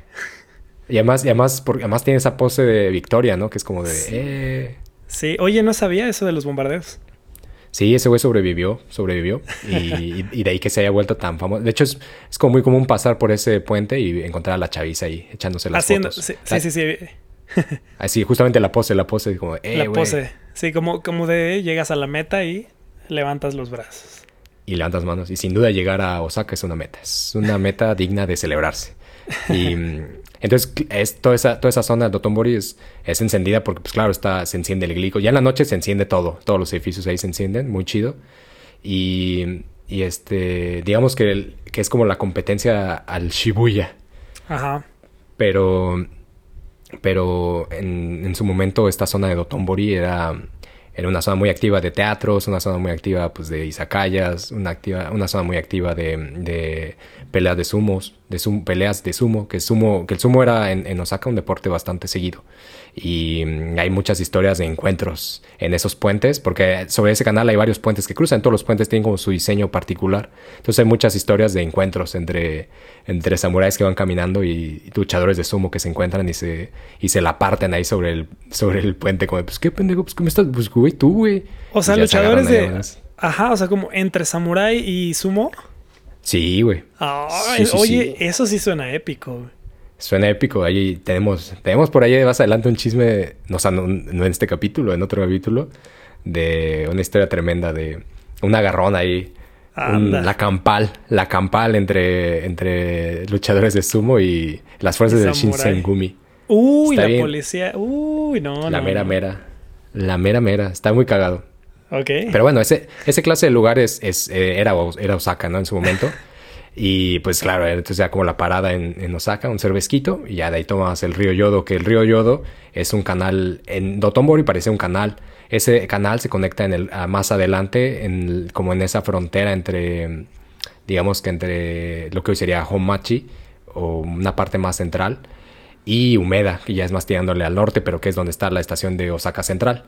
A: Y además, y además, porque además tiene esa pose de victoria, ¿no? Que es como de...
B: Sí.
A: "Eh".
B: Sí, oye, no sabía eso de los bombardeos.
A: Sí, ese güey sobrevivió, sobrevivió. Y, y- y de ahí que se haya vuelto tan famoso. De hecho, es, es como muy común pasar por ese puente y encontrar a la chaviza ahí echándose las
B: Haciendo,
A: fotos.
B: sí, sí, sí, sí,
A: Así, justamente la pose, la pose, como, eh,
B: la pose. Sí, como, como de llegas a la meta y levantas los brazos.
A: Y levantas manos. Y sin duda llegar a Osaka es una meta. Es una meta digna de celebrarse. Y entonces es, toda, esa, toda esa zona de Dotonbori es, es encendida porque, pues claro, está, se enciende el glico. Ya en la noche se enciende todo. Todos los edificios ahí se encienden. Muy chido. Y, y este, digamos que, el- que es como la competencia al Shibuya.
B: Ajá.
A: Pero, pero en, en su momento esta zona de Dotonbori era, era una zona muy activa de teatros, una zona muy activa pues, de izakayas, una, activa, una zona muy activa de, de peleas de sumos, de sum- peleas de sumo, que, sumo, que el sumo era en, en Osaka un deporte bastante seguido. Y mm, hay muchas historias de encuentros en esos puentes, porque sobre ese canal hay varios puentes que cruzan, todos los puentes tienen como su diseño particular. Entonces hay muchas historias de encuentros entre, entre samuráis que van caminando y luchadores de sumo que se encuentran y se, y se la parten ahí sobre el, sobre el puente, como, pues qué pendejo, pues cómo estás, pues güey, tú, güey.
B: O sea,
A: se
B: luchadores de. Ajá, o sea, como entre samurái y sumo.
A: Sí, güey.
B: Ay,
A: Sí, sí,
B: oye,
A: sí.
B: eso sí suena épico. güey.
A: Suena épico. Ahí tenemos, tenemos por ahí más adelante un chisme, no, o sea, no, no en este capítulo, en otro capítulo, de una historia tremenda de un agarrón ahí. un- la campal, la campal entre, entre luchadores de sumo y las fuerzas del. Shinsengumi.
B: Uy,
A: Está
B: la
A: bien.
B: policía. Uy, no,
A: la
B: no,
A: mera
B: no.
A: mera. La mera mera. Está muy cagado.
B: Ok.
A: Pero bueno, ese, ese clase de lugares es, eh, era, era Osaka, ¿no? En su momento. Y pues claro, entonces ya como la parada en, Osaka, un cervezquito, y ya de ahí tomas el río Yodo, que el río Yodo es un canal, en Dotonbori parece un canal. Ese canal se conecta en el, más adelante, en como en esa frontera entre, digamos que entre lo que hoy sería Homachi, o una parte más central, y Umeda, que ya es más tirándole al norte, pero que es donde está la estación de Osaka Central.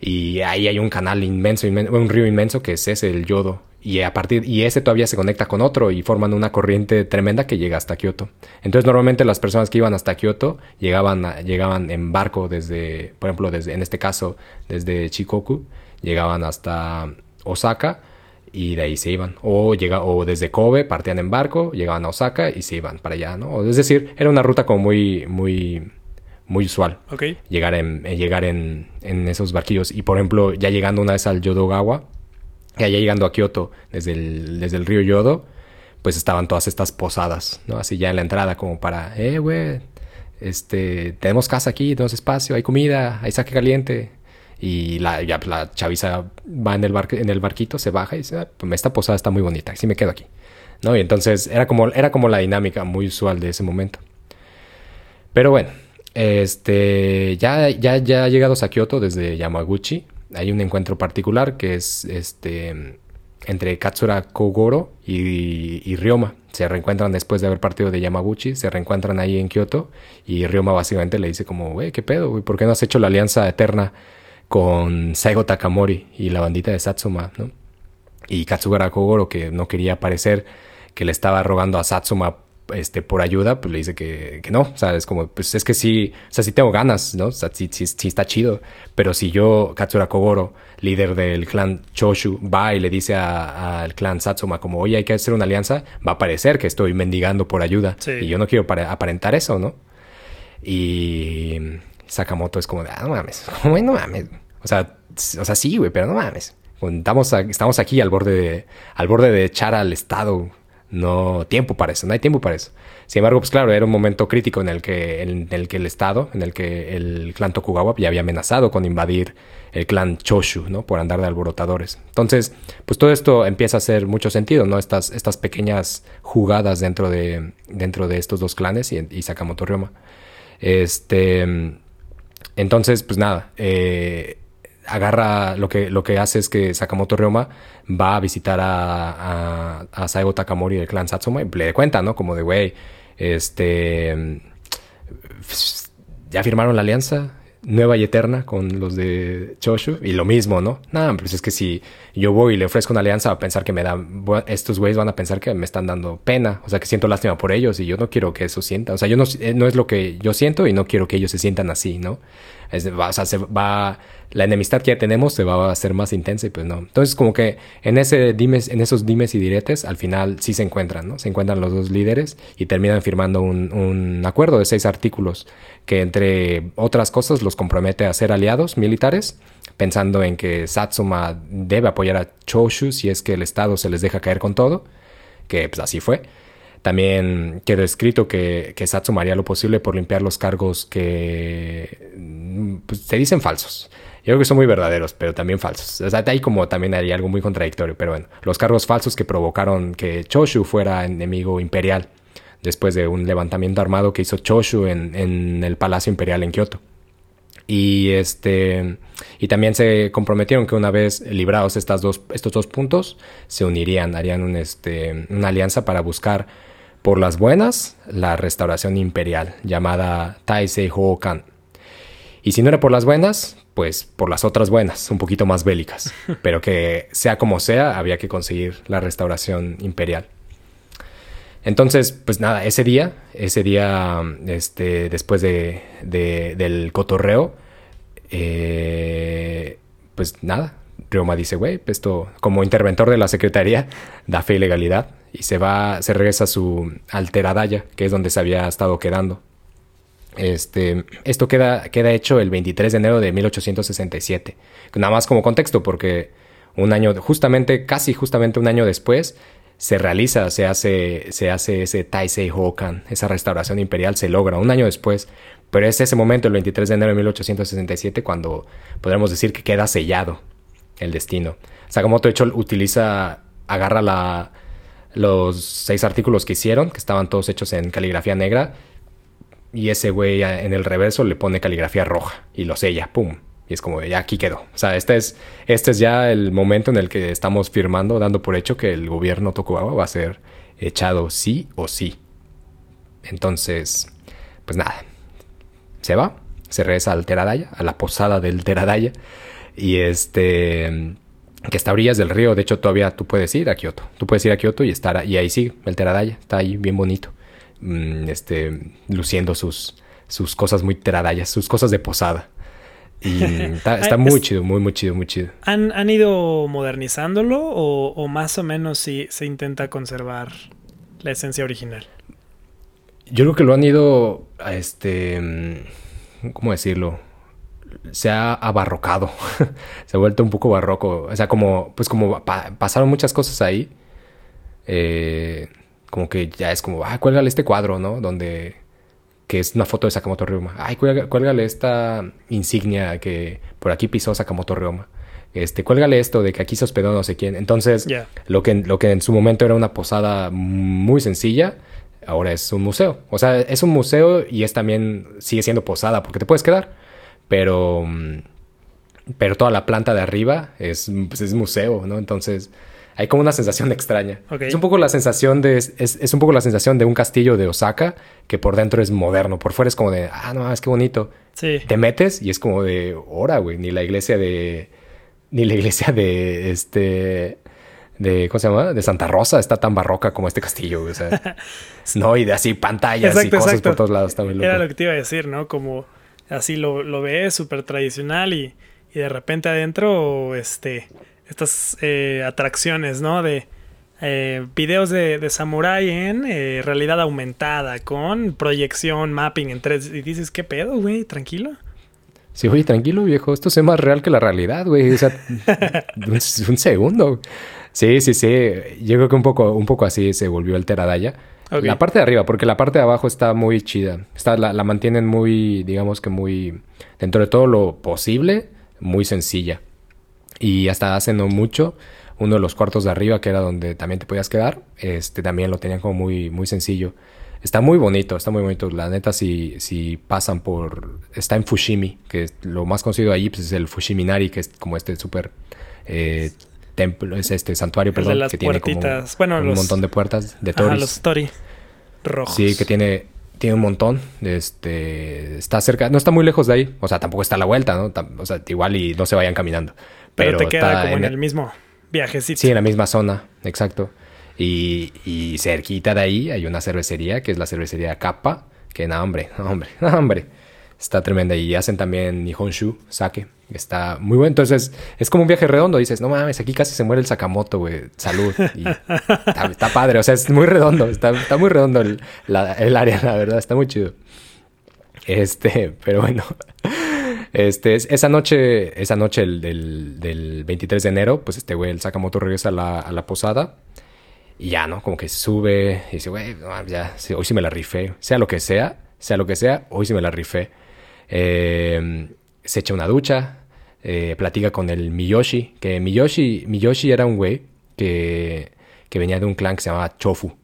A: Y ahí hay un canal inmenso, inmen- un río inmenso que es ese, el Yodo. Y a partir y ese todavía se conecta con otro y forman una corriente tremenda que llega hasta Kioto. Entonces normalmente las personas que iban hasta Kioto llegaban a- llegaban en barco desde, por ejemplo, desde en este caso desde Shikoku, llegaban hasta Osaka y de ahí se iban. O llega o desde Kobe partían en barco, llegaban a Osaka y se iban para allá, ¿no? Es decir, era una ruta como muy muy muy usual
B: Ok.
A: llegar en, en llegar en, en esos barquillos. Y por ejemplo, ya llegando una vez al Yodogawa, ya llegando a Kioto desde el, desde el río Yodo, pues estaban todas estas posadas, ¿no? Así ya en la entrada como para, eh, güey, este, tenemos casa aquí, tenemos espacio, hay comida, hay saque caliente. Y la, ya, la chaviza va en el, barque- en el barquito, se baja y dice, "Ah, pues, esta posada está muy bonita, así me quedo aquí. ¿No? Y entonces era como, era como la dinámica muy usual de ese momento. Pero bueno, este, ya, ya, ya llegados a Kioto desde Yamaguchi, hay un encuentro particular que es este entre Katsura Kogoro y, Ryoma. Se reencuentran después de haber partido de Yamaguchi, se reencuentran ahí en Kioto y Ryoma básicamente le dice como, güey, ¿qué pedo? güey? ¿Por qué no has hecho la alianza eterna con Saigo Takamori y la bandita de Satsuma, ¿no? Y Katsugara Kogoro, que no quería aparecer, que le estaba rogando a Satsuma este, por ayuda, pues le dice que, que no. O sea, es como, pues es que sí, o sea, sí tengo ganas, ¿no? O sea, sí, sí, sí está chido. Pero si yo, Katsura Kogoro, líder del clan Choshu, va y le dice al clan Satsuma como, oye, hay que hacer una alianza, va a parecer que estoy mendigando por ayuda.
B: Sí.
A: Y yo no quiero pare- aparentar eso, ¿no? Y Sakamoto es como de, ah, no mames, güey, no mames. O sea, o sea, sí, güey, pero no mames. Estamos, estamos aquí al borde de, al borde de echar al Estado. No, tiempo para eso, no hay tiempo para eso. Sin embargo, pues claro, era un momento crítico en el que, en el, que el Estado, en el que el clan Tokugawa ya había amenazado con invadir el clan Choshu, ¿no? Por andar de alborotadores. Entonces, pues todo esto empieza a hacer mucho sentido, ¿no? Estas, estas pequeñas jugadas dentro de, dentro de estos dos clanes y, y Sakamoto Ryoma. Este, entonces, pues nada, eh, agarra lo que, lo que hace es que Sakamoto Ryoma va a visitar a, a, Saigo Takamori del clan Satsuma y le cuenta, ¿no? Como de, güey, este, ya firmaron la alianza, nueva y eterna con los de Choshu. Y lo mismo, ¿no? Nada, pues es que si yo voy y le ofrezco una alianza, va a pensar que me dan. Estos güeyes van a pensar que me están dando pena. O sea, que siento lástima por ellos y yo no quiero que eso sienta. O sea, yo no, eh, no es lo que yo siento y no quiero que ellos se sientan así, ¿no? Es, o sea, se va, la enemistad que ya tenemos se va a hacer más intensa y pues no. Entonces, como que en, ese dimes, en esos dimes y diretes, al final sí se encuentran, ¿no? Se encuentran los dos líderes y terminan firmando un, un acuerdo de seis artículos que, entre otras cosas, los compromete a ser aliados militares, pensando en que Satsuma debe apoyar a Choshu si es que el Estado se les deja caer con todo, que pues así fue. También quedó escrito que, que Satsuma haría lo posible por limpiar los cargos que pues, se dicen falsos. Yo creo que son muy verdaderos, pero también falsos. O sea, ahí como también haría algo muy contradictorio, pero bueno, los cargos falsos que provocaron que Choshu fuera enemigo imperial después de un levantamiento armado que hizo Choshu en, en el Palacio Imperial en Kioto. Y este y también se comprometieron que una vez librados estas dos, estos dos puntos, se unirían, harían un, este, una alianza para buscar por las buenas, la restauración imperial, llamada Taisei Hokan. Y si no era por las buenas, pues por las otras buenas, un poquito más bélicas. Pero que sea como sea, había que conseguir la restauración imperial. Entonces, pues nada, ese día, ese día, este, después de, del cotorreo, eh, pues nada, Ryoma dice, güey, esto como interventor de la secretaría da fe y legalidad y se va, se regresa a su alteradaya, que es donde se había estado quedando. Este, esto queda, queda hecho el 23 de enero de 1867. Nada más como contexto, porque un año, justamente, casi justamente un año después, se realiza, se hace, se hace ese Taisei Hokan, esa restauración imperial se logra un año después, pero es ese momento, el 23 de enero de 1867, cuando podremos decir que queda sellado el destino. Sakamoto, de hecho, utiliza, agarra los seis artículos que hicieron, que estaban todos hechos en caligrafía negra, y ese güey en el reverso le pone caligrafía roja y lo sella, ¡pum! Y es como, ya aquí quedó. O sea, este es, este es ya el momento en el que estamos firmando, dando por hecho que el gobierno Tokugawa va a ser echado sí o sí. Entonces, pues nada, se va, se regresa al Teradaya, a la posada del Teradaya. Y este, que está a orillas del río. De hecho, todavía tú puedes ir a Kioto. Tú puedes ir a Kioto y estar, y ahí sí, el Teradaya, está ahí bien bonito. Mm, este, luciendo sus, sus cosas muy teradayas, sus cosas de posada. Y está, muy chido, muy, muy chido, muy chido.
B: ¿Han, han ido modernizándolo o, más o menos si se intenta conservar la esencia original?
A: Yo creo que lo han ido, a este, mm, ¿cómo decirlo? Se ha abarrocado, se ha vuelto un poco barroco. O sea, como, pues como pasaron muchas cosas ahí. Eh, como que ya es como, ah, cuélgale este cuadro, ¿no? Donde, que es una foto de Sakamoto Ryoma. Ay, cuélgale, esta insignia que por aquí pisó Sakamoto Ryoma. Este, cuélgale esto de que aquí se hospedó no sé quién. Entonces, lo, que, lo que en su momento era una posada muy sencilla, ahora es un museo. O sea, es un museo y es también, sigue siendo posada porque te puedes quedar. Pero, pero toda la planta de arriba es, pues es museo, ¿no? Entonces, hay como una sensación extraña. Es un poco la sensación de es, un poco la sensación de un castillo de Osaka que por dentro es moderno, por fuera es como de ah no, es que bonito.
B: Sí.
A: Te metes y es como de hora, güey, ni la iglesia de ni la iglesia de este de ¿cómo se llama? de Santa Rosa está tan barroca como este castillo, o sea, no y de así pantallas y cosas por todos lados, está
B: Era lo que te iba a decir, ¿no? Como así lo, lo ves súper tradicional y, y de repente adentro este estas eh, atracciones, ¿no? De eh, videos de, de samurai en eh, realidad aumentada, con proyección, mapping en 3 Y dices, ¿qué pedo, güey? ¿Tranquilo?
A: Sí, oye, tranquilo, viejo. Esto es más real que la realidad, güey. O sea, un, segundo. Sí, sí, sí. Yo creo que un poco, un poco así se volvió el Teradaya. La parte de arriba, porque la parte de abajo está muy chida. Está, la, la mantienen muy, digamos que muy, dentro de todo lo posible, muy sencilla. Y hasta hace no mucho, uno de los cuartos de arriba, que era donde también te podías quedar, este también lo tenían como muy, muy sencillo. Está muy bonito, está muy bonito. La neta, si, si pasan por... Está en Fushimi, que es lo más conocido allí pues, es el Fushiminari, que es como este súper... Eh, templo, es este santuario, perdón, que tiene como
B: bueno,
A: un montón de puertas de toris.
B: los tori rojos.
A: Sí, que tiene tiene un montón. Este, está cerca, no está muy lejos de ahí. O sea, tampoco está a la vuelta, ¿no? O sea, igual y no se vayan caminando.
B: Pero, te queda
A: está
B: como en
A: en
B: el mismo viajecito.
A: Sí, en la misma zona, exacto. Y, y cerquita de ahí hay una cervecería, que es la cervecería Kappa, que no, hombre, no, hombre, no, hombre. Está tremenda. Y hacen también Nihonshu, sake. Está muy bueno. Entonces, es como un viaje redondo. Dices, no mames, aquí casi se muere el Sakamoto, güey. Salud. Y está, está padre. O sea, es muy redondo. Está, está muy redondo el, la- el área, la verdad. Está muy chido. Este, pero bueno. Este, es- esa noche, esa noche el- del, del 23 de enero, pues este güey, el Sakamoto regresa a la, a la posada. Y ya, ¿no? Como que sube y dice, güey, no, ya, sí, hoy sí me la rifé. Sea lo que sea, sea lo que sea, hoy sí me la rifé. Eh, se echa una ducha, eh, platica con el Miyoshi, que Miyoshi, Miyoshi era un güey que, que venía de un clan que se llamaba Chofu.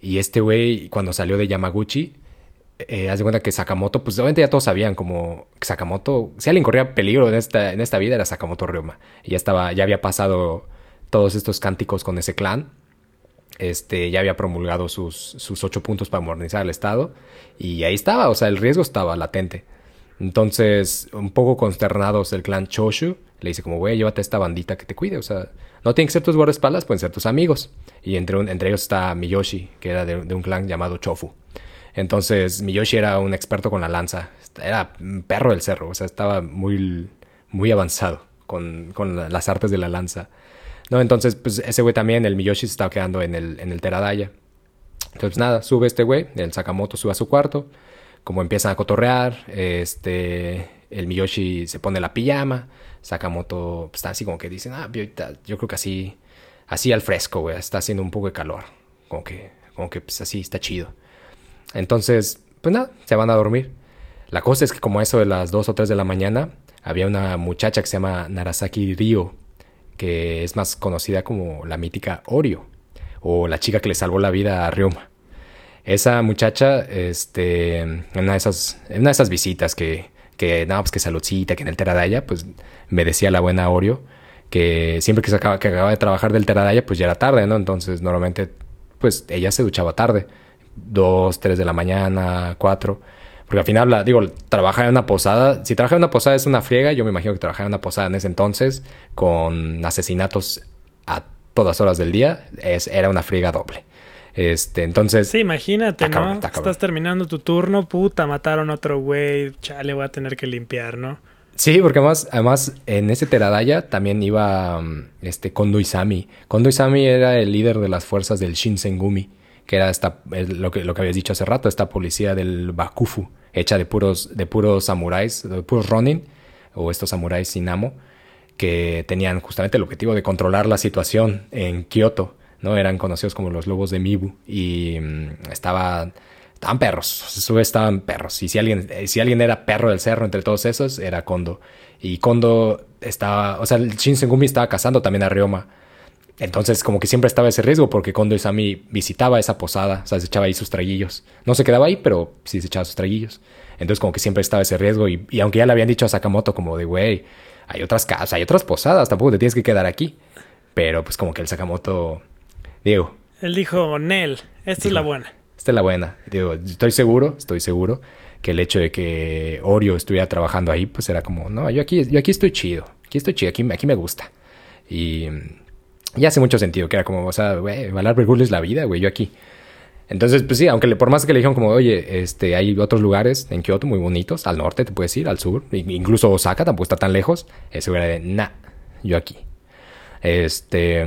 A: Y este güey, cuando salió de Yamaguchi, eh, haz de cuenta que Sakamoto, pues obviamente ya todos sabían como que Sakamoto, si alguien corría peligro en esta, en esta vida era Sakamoto Ryoma. Y ya estaba, ya había pasado todos estos cánticos con ese clan. Este, ya había promulgado sus, sus ocho puntos para modernizar el Estado. Y ahí estaba, o sea, el riesgo estaba latente. Entonces, un poco consternados el clan Choshu, le dice como, güey, llévate a esta bandita que te cuide. O sea, no tienen que ser tus guardaespaldas, pueden ser tus amigos. Y entre, un- entre ellos está Miyoshi, que era de, un clan llamado Chofu. Entonces, Miyoshi era un experto con la lanza. Era un perro del cerro, o sea, estaba muy, muy avanzado con, con la- las artes de la lanza. No, entonces, pues ese güey también, el Miyoshi se estaba quedando en el, en el Teradaya. Entonces, nada, sube este güey, el Sakamoto sube a su cuarto. Como empiezan a cotorrear, este, el Miyoshi se pone la pijama. Sakamoto pues, está así como que dicen, ah, yo, creo que así, así al fresco, güey, está haciendo un poco de calor. Como que, como que pues así está chido. Entonces, pues nada, se van a dormir. La cosa es que como eso de las 2 o 3 de la mañana, había una muchacha que se llama Narasaki Ryo, que es más conocida como la mítica Oreo, o la chica que le salvó la vida a Ryoma. Esa muchacha, este, en una de esas, en una de esas visitas que, que, no, pues que saludcita, que en el Teradaya, pues me decía la buena Oreo, que siempre que, se acaba, que acababa de trabajar del Teradaya, pues ya era tarde, ¿no? Entonces normalmente, pues ella se duchaba tarde, dos, tres de la mañana, cuatro. Porque al final, la- digo, trabajar en una posada, si trabajar en una posada es una friega, yo me imagino que trabajar en una posada en ese entonces, con asesinatos a todas horas del día, es, era una friega doble. Este, entonces,
B: Sí, imagínate,
A: Está
B: ¿no?
A: cabrón, está cabrón.
B: Estás terminando tu turno, puta, mataron a otro güey, chale, voy a tener que limpiar, ¿no?
A: Sí, porque además, además en ese Teradaya también iba mm, este Kondo Isami. Kondo Isami era el líder de las fuerzas del Shinsengumi, que era esta, lo, que, lo que habías dicho hace rato, esta policía del Bakufu, hecha de puros, de puros samuráis, de puros ronin, o estos samuráis sin amo, que tenían justamente el objetivo de controlar la situación en Kioto, ¿no? Eran conocidos como los lobos de Mibu y mm, estaba estaban perros, estaban perros. Y si alguien, eh, si alguien era perro del cerro entre todos esos, era Kondo. Y Kondo estaba, o sea, el Shinsengumi estaba cazando también a Ryoma. Entonces, como que siempre estaba ese riesgo porque Kondo Isami visitaba esa posada, o sea, se echaba ahí sus traguillos. No se quedaba ahí, pero sí se echaba sus traguillos. Entonces, como que siempre estaba ese riesgo. Y, y aunque ya le habían dicho a Sakamoto, como de, güey, hay otras casas, hay otras posadas, tampoco te tienes que quedar aquí. Pero, pues, como que el Sakamoto, digo,
B: Él dijo, Nel, esta es la buena.
A: esta es la buena. Digo, estoy seguro, estoy seguro que el hecho de que Oreo estuviera trabajando ahí, pues era como, no, yo aquí, yo aquí estoy chido, aquí estoy chido, aquí, aquí me gusta. Y, y hace mucho sentido, que era como, o sea, güey, Valar Bergul es la vida, güey, yo aquí. Entonces, pues sí, aunque le- por más que le dijeron como, oye, este, hay otros lugares en Kioto muy bonitos, al norte te puedes ir, al sur, incluso Osaka tampoco está tan lejos, ese era de, nah, yo aquí. Este,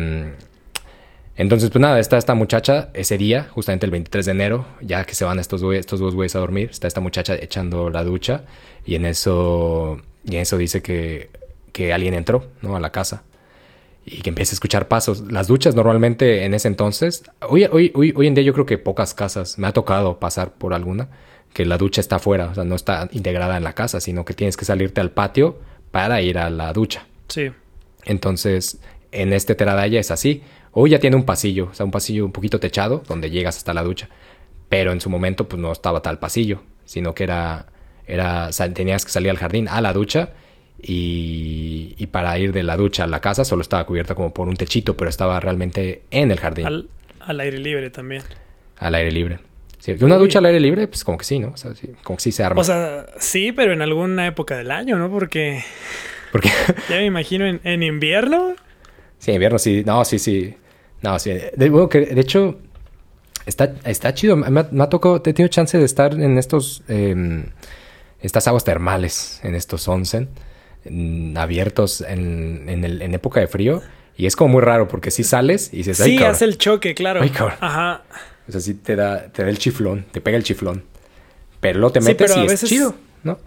A: entonces, pues nada, está esta muchacha ese día, justamente el 23 de enero, ya que se van estos, güey- estos dos güeyes a dormir, está esta muchacha echando la ducha y en eso, y en eso dice que, que alguien entró, ¿no? A la casa y que empieza a escuchar pasos. Las duchas normalmente en ese entonces, hoy, hoy, hoy, hoy en día yo creo que pocas casas, me ha tocado pasar por alguna, que la ducha está afuera, o sea, no está integrada en la casa, sino que tienes que salirte al patio para ir a la ducha.
B: Sí.
A: Entonces, en este Teradaya es así. Hoy ya tiene un pasillo, o sea, un pasillo un poquito techado, donde llegas hasta la ducha. Pero en su momento, pues no estaba tal pasillo, sino que era, era, tenías que salir al jardín, a la ducha, y, y para ir de la ducha a la casa solo estaba cubierta como por un techito, pero estaba realmente en el jardín, al,
B: Al, al aire libre también.
A: aire libre. Sí, una ducha al aire libre, pues como que sí, ¿no? O sea, sí, como que sí se arma.
B: O sea, sí, pero en alguna época del año, ¿no? Porque
A: Porque
B: ya me imagino en, en invierno.
A: sí, invierno sí, no, sí, sí. No, sí. De, bueno, que, de hecho, está, está chido. Me, ha- me ha tocado, he tenido chance de estar en estos, eh, estas aguas termales, en estos onsen, en- abiertos en, en, el- en época de frío. Y es como muy raro porque si sales y dices,
B: Sí,
A: cabrón.
B: hace el choque, claro.
A: Ay.
B: Ajá.
A: O sea, sí te da, te da el chiflón, te pega el chiflón. Pero luego te
B: Sí,
A: metes
B: pero
A: y
B: a
A: es
B: veces-
A: chido, ¿no?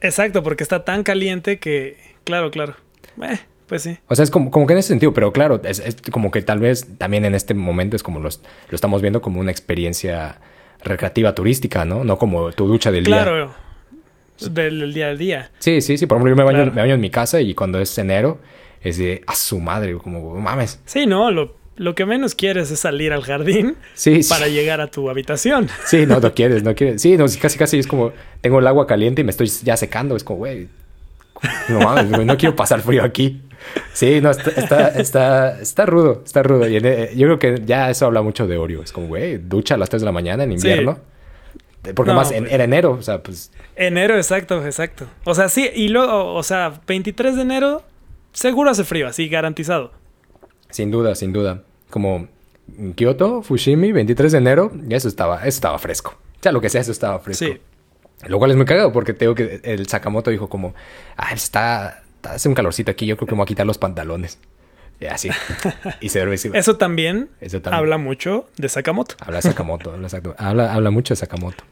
B: Exacto, porque está tan caliente que. Claro, claro. Eh, pues sí.
A: O sea, es como, como que en ese sentido, pero claro, es, es como que tal vez también en este momento es como los, lo estamos viendo como una experiencia recreativa turística, ¿no? No como tu ducha del día.
B: Claro. Del, del día al día.
A: Sí, sí, sí. Por ejemplo, yo me baño,
B: Claro.
A: me baño en mi casa y cuando es enero es de a su madre, como mames.
B: Sí, no, lo, lo que menos quieres es salir al jardín
A: Sí, sí.
B: para llegar a tu habitación.
A: Sí, no, no quieres, no quieres. Sí, no, casi, casi es como tengo el agua caliente y me estoy ya secando. Es como, güey, no mames, güey, no quiero pasar frío aquí. Sí, no, está, está, está, está rudo, está rudo. Y en- eh, yo creo que ya eso habla mucho de Oreo. Es como, güey, ducha a las 3 de la mañana en invierno. Porque
B: No,
A: más en- era enero, o sea, pues
B: Enero, exacto, exacto. O sea, sí, y luego, o sea, 23 de enero, seguro hace frío, así, garantizado.
A: sin duda, sin duda. Como Kioto, Fushimi, 23 de enero, ya eso estaba, eso estaba fresco. O sea, lo que sea, eso estaba fresco.
B: Sí.
A: Lo cual es muy cagado porque tengo que el Sakamoto dijo como, ah, está- hace un calorcito aquí, yo creo que me voy a quitar los pantalones. Y así. Y se duerme.
B: Eso también,
A: Eso también.
B: habla mucho de Sakamoto.
A: Habla de Sakamoto, habla, habla, mucho de Sakamoto.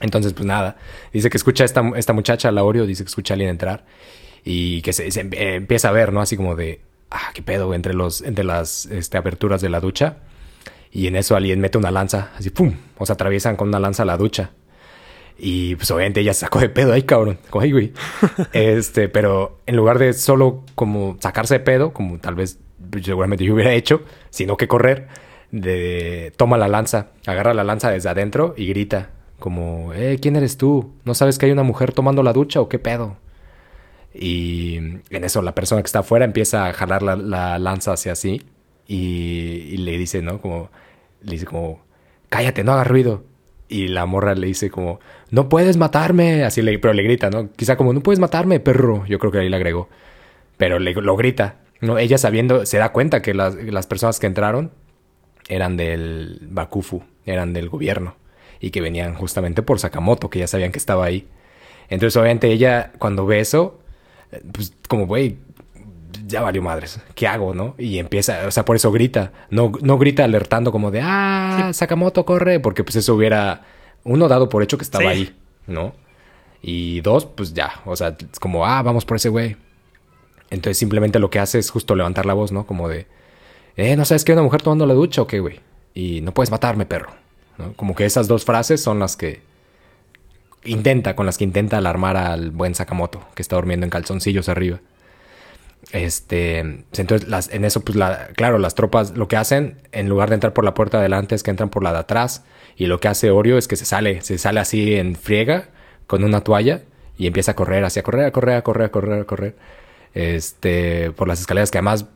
A: Entonces, pues nada, dice que escucha a esta, esta muchacha, la Oreo, dice que escucha a alguien entrar y que se, se eh, empieza a ver, ¿no? Así como de, ah, qué pedo, entre, los, entre las este, aberturas de la ducha. Y en eso alguien mete una lanza, así, ¡pum! O sea, atraviesan con una lanza la ducha. Y pues obviamente ella se sacó de pedo, ay cabrón, como güey. este, pero en lugar de solo como sacarse de pedo, como tal vez seguramente yo hubiera hecho, sino que correr, de toma la lanza, agarra la lanza desde adentro y grita como, eh, ¿quién eres tú? ¿No sabes que hay una mujer tomando la ducha o qué pedo? Y en eso la persona que está afuera empieza a jalar la, la lanza hacia así y, y le dice, ¿no? Como, le dice como, cállate, no hagas ruido. Y la morra le dice como, no puedes matarme, así le, pero le grita, ¿no? Quizá como, no puedes matarme, perro. Yo creo que ahí le agregó. Pero le, lo grita, ¿no? Ella sabiendo, se da cuenta que las, las personas que entraron eran del Bakufu, eran del gobierno. Y que venían justamente por Sakamoto, que ya sabían que estaba ahí. Entonces, obviamente, ella, cuando ve eso, pues como, güey, ya valió madres. ¿Qué hago, no? Y empieza, o sea, por eso grita. No, no grita alertando como de, ah, Sakamoto corre, porque pues eso hubiera, uno, dado por hecho que estaba
B: Sí.
A: ahí, ¿no? Y dos, pues ya, o sea, es como, ah, vamos por ese güey. Entonces simplemente lo que hace es justo levantar la voz, ¿no? Como de, eh, ¿no sabes que hay una mujer tomando la ducha o qué, güey? Y no puedes matarme, perro. ¿no? Como que esas dos frases son las que intenta, con las que intenta alarmar al buen Sakamoto, que está durmiendo en calzoncillos arriba. Este, entonces las, en eso, pues la, claro, las tropas lo que hacen, en lugar de entrar por la puerta de adelante, es que entran por la de atrás. Y lo que hace Oreo es que se sale, se sale así en friega con una toalla y empieza a correr, así correr, a correr, a correr, a correr, a correr. Este, por las escaleras que además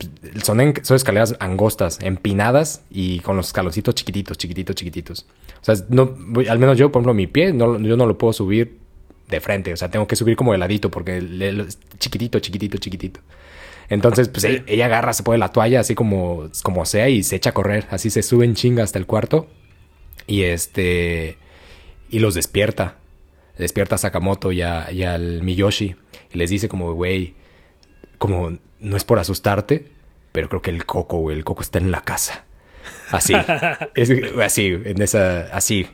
A: son, escaleras angostas, empinadas y con los escaloncitos chiquititos, chiquititos, chiquititos. O sea, no, al menos yo, por ejemplo, mi pie, no, yo no lo puedo subir de frente. O sea, tengo que subir como de ladito porque chiquitito, chiquitito, chiquitito. Entonces, pues ella, ella agarra, se pone la toalla así como, como sea y se echa a correr. Así se sube en chinga hasta el cuarto. Y este. Y los despierta. Despierta a Sakamoto y, a- y al Miyoshi. Y les dice como, güey, como no es por asustarte, pero creo que el coco, güey, el coco está en la casa. Así. Es- así, en esa. Así.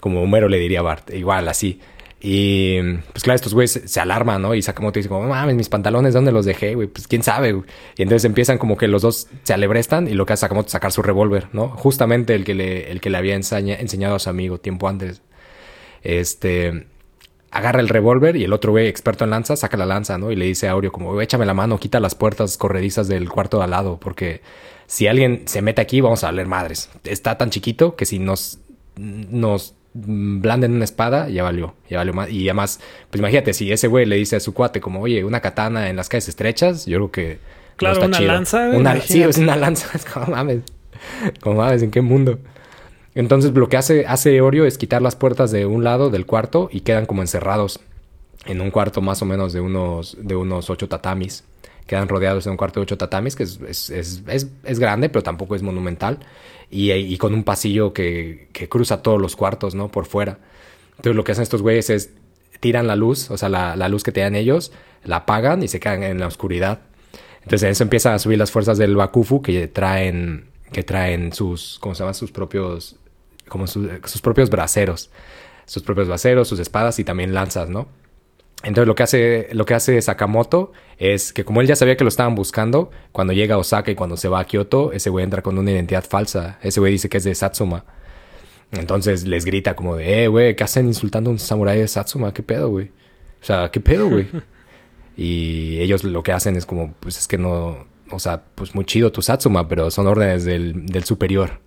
A: Como Homero le diría a Bart. Igual, así. Y pues claro, estos güeyes se, alarman, ¿no? Y Sakamoto dice como, "No mames, mis pantalones, ¿dónde los dejé, güey? Pues quién sabe. Y entonces empiezan como que los dos se alebrestan y lo que hace Sakamoto es sacar su revólver, ¿no? Justamente el que le, el que le había ensaña- enseñado a su amigo tiempo antes. Este, agarra el revólver y el otro güey, experto en lanza, saca la lanza, ¿no? Y le dice a Aureo como, "Güey, échame la mano, quita las puertas corredizas del cuarto de al lado, porque si alguien se mete aquí, vamos a valer madres. Está tan chiquito que si nos, nos blanden una espada, ya valió, ya valió más. Y además, pues imagínate, si ese güey le dice a su cuate como, oye, una katana en las calles estrechas, yo creo que... no
B: Claro,
A: está
B: una
A: chido.
B: lanza,
A: Una, sí, es una lanza, es como mames. Como mames, ¿en qué mundo? Entonces lo que hace, hace Oreo es quitar las puertas de un lado del cuarto y quedan como encerrados en un cuarto más o menos de unos, de unos ocho tatamis. Quedan rodeados en un cuarto de ocho tatamis, que es, es, es, es grande, pero tampoco es monumental. Y, con un pasillo que, que, cruza todos los cuartos, ¿no? Por fuera. Entonces lo que hacen estos güeyes es tiran la luz, o sea, la, la luz que tenían ellos, la apagan y se quedan en la oscuridad. Entonces en eso empiezan a subir las fuerzas del Bakufu que traen, que traen sus, ¿cómo se llama? Sus propios, como sus propios braceros. Sus propios braceros, sus espadas y también lanzas, ¿no? Entonces lo que hace lo que hace Sakamoto es que como él ya sabía que lo estaban buscando, cuando llega a Osaka y cuando se va a Kyoto, ese güey entra con una identidad falsa. Ese güey dice que es de Satsuma. Entonces les grita como de, eh, güey, ¿qué hacen insultando a un samurái de Satsuma? ¿Qué pedo, güey? O sea, ¿qué pedo, güey? y ellos lo que hacen es como, pues es que no, o sea, pues muy chido tu Satsuma, pero son órdenes del, del superior.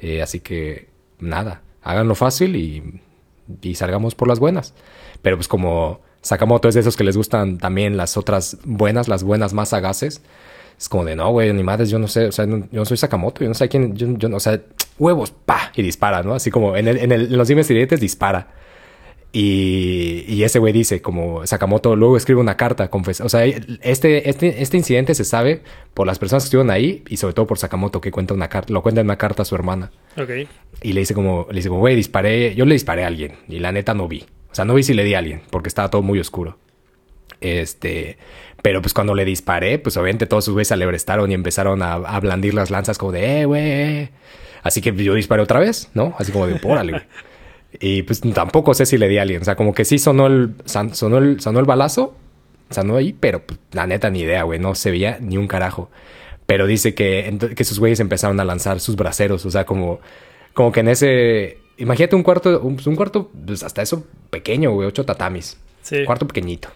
A: Eh, así que, nada, háganlo fácil y, y salgamos por las buenas. Pero pues como Sakamoto es de esos que les gustan también las otras buenas, las buenas más sagaces. Es como de, no, güey, ni madres, yo no sé, o sea, no, yo no soy Sakamoto, yo no sé quién, yo, yo no, o sea, huevos, pa, y dispara, ¿no? Así como en, el, en, el, en los dimes y diretes dispara. Y, y, ese güey dice, como Sakamoto luego escribe una carta, confesa. O sea, este, este, este incidente se sabe por las personas que estuvieron ahí y sobre todo por Sakamoto, que cuenta una carta, lo cuenta en una carta a su hermana.
B: Ok.
A: Y le dice como, le dice como, güey, disparé, yo le disparé a alguien y la neta no vi. O sea, no vi si le di a alguien porque estaba todo muy oscuro. Este, pero pues cuando le disparé, pues obviamente todos sus güeyes se alebrestaron y empezaron a, a blandir las lanzas como de, eh, güey. Así que yo disparé otra vez, ¿no? Así como de, órale, güey. Y pues tampoco sé si le di a alguien. O sea, como que sí sonó el, sonó el, sonó el balazo, sonó ahí, pero pues, la neta ni idea, güey. No se veía ni un carajo. Pero dice que, que sus güeyes empezaron a lanzar sus braceros. O sea, como, como que en ese. Imagínate un cuarto, un, un cuarto, pues hasta eso pequeño, güey, ocho tatamis.
B: Sí.
A: Cuarto pequeñito.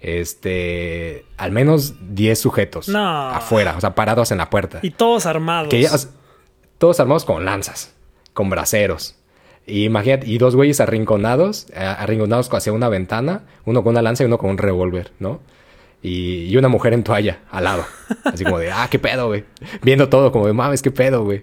A: Este, al menos 10 sujetos
B: No.
A: afuera, o sea, parados en la puerta.
B: Y todos armados.
A: Que ya- todos armados con lanzas, con braceros. Y imagínate, y dos güeyes arrinconados, eh, arrinconados hacia una ventana, uno con una lanza y uno con un revólver, ¿no? Y, y una mujer en toalla al lado. Así como de, ah, qué pedo, güey. Viendo todo como de, mames, qué pedo, güey.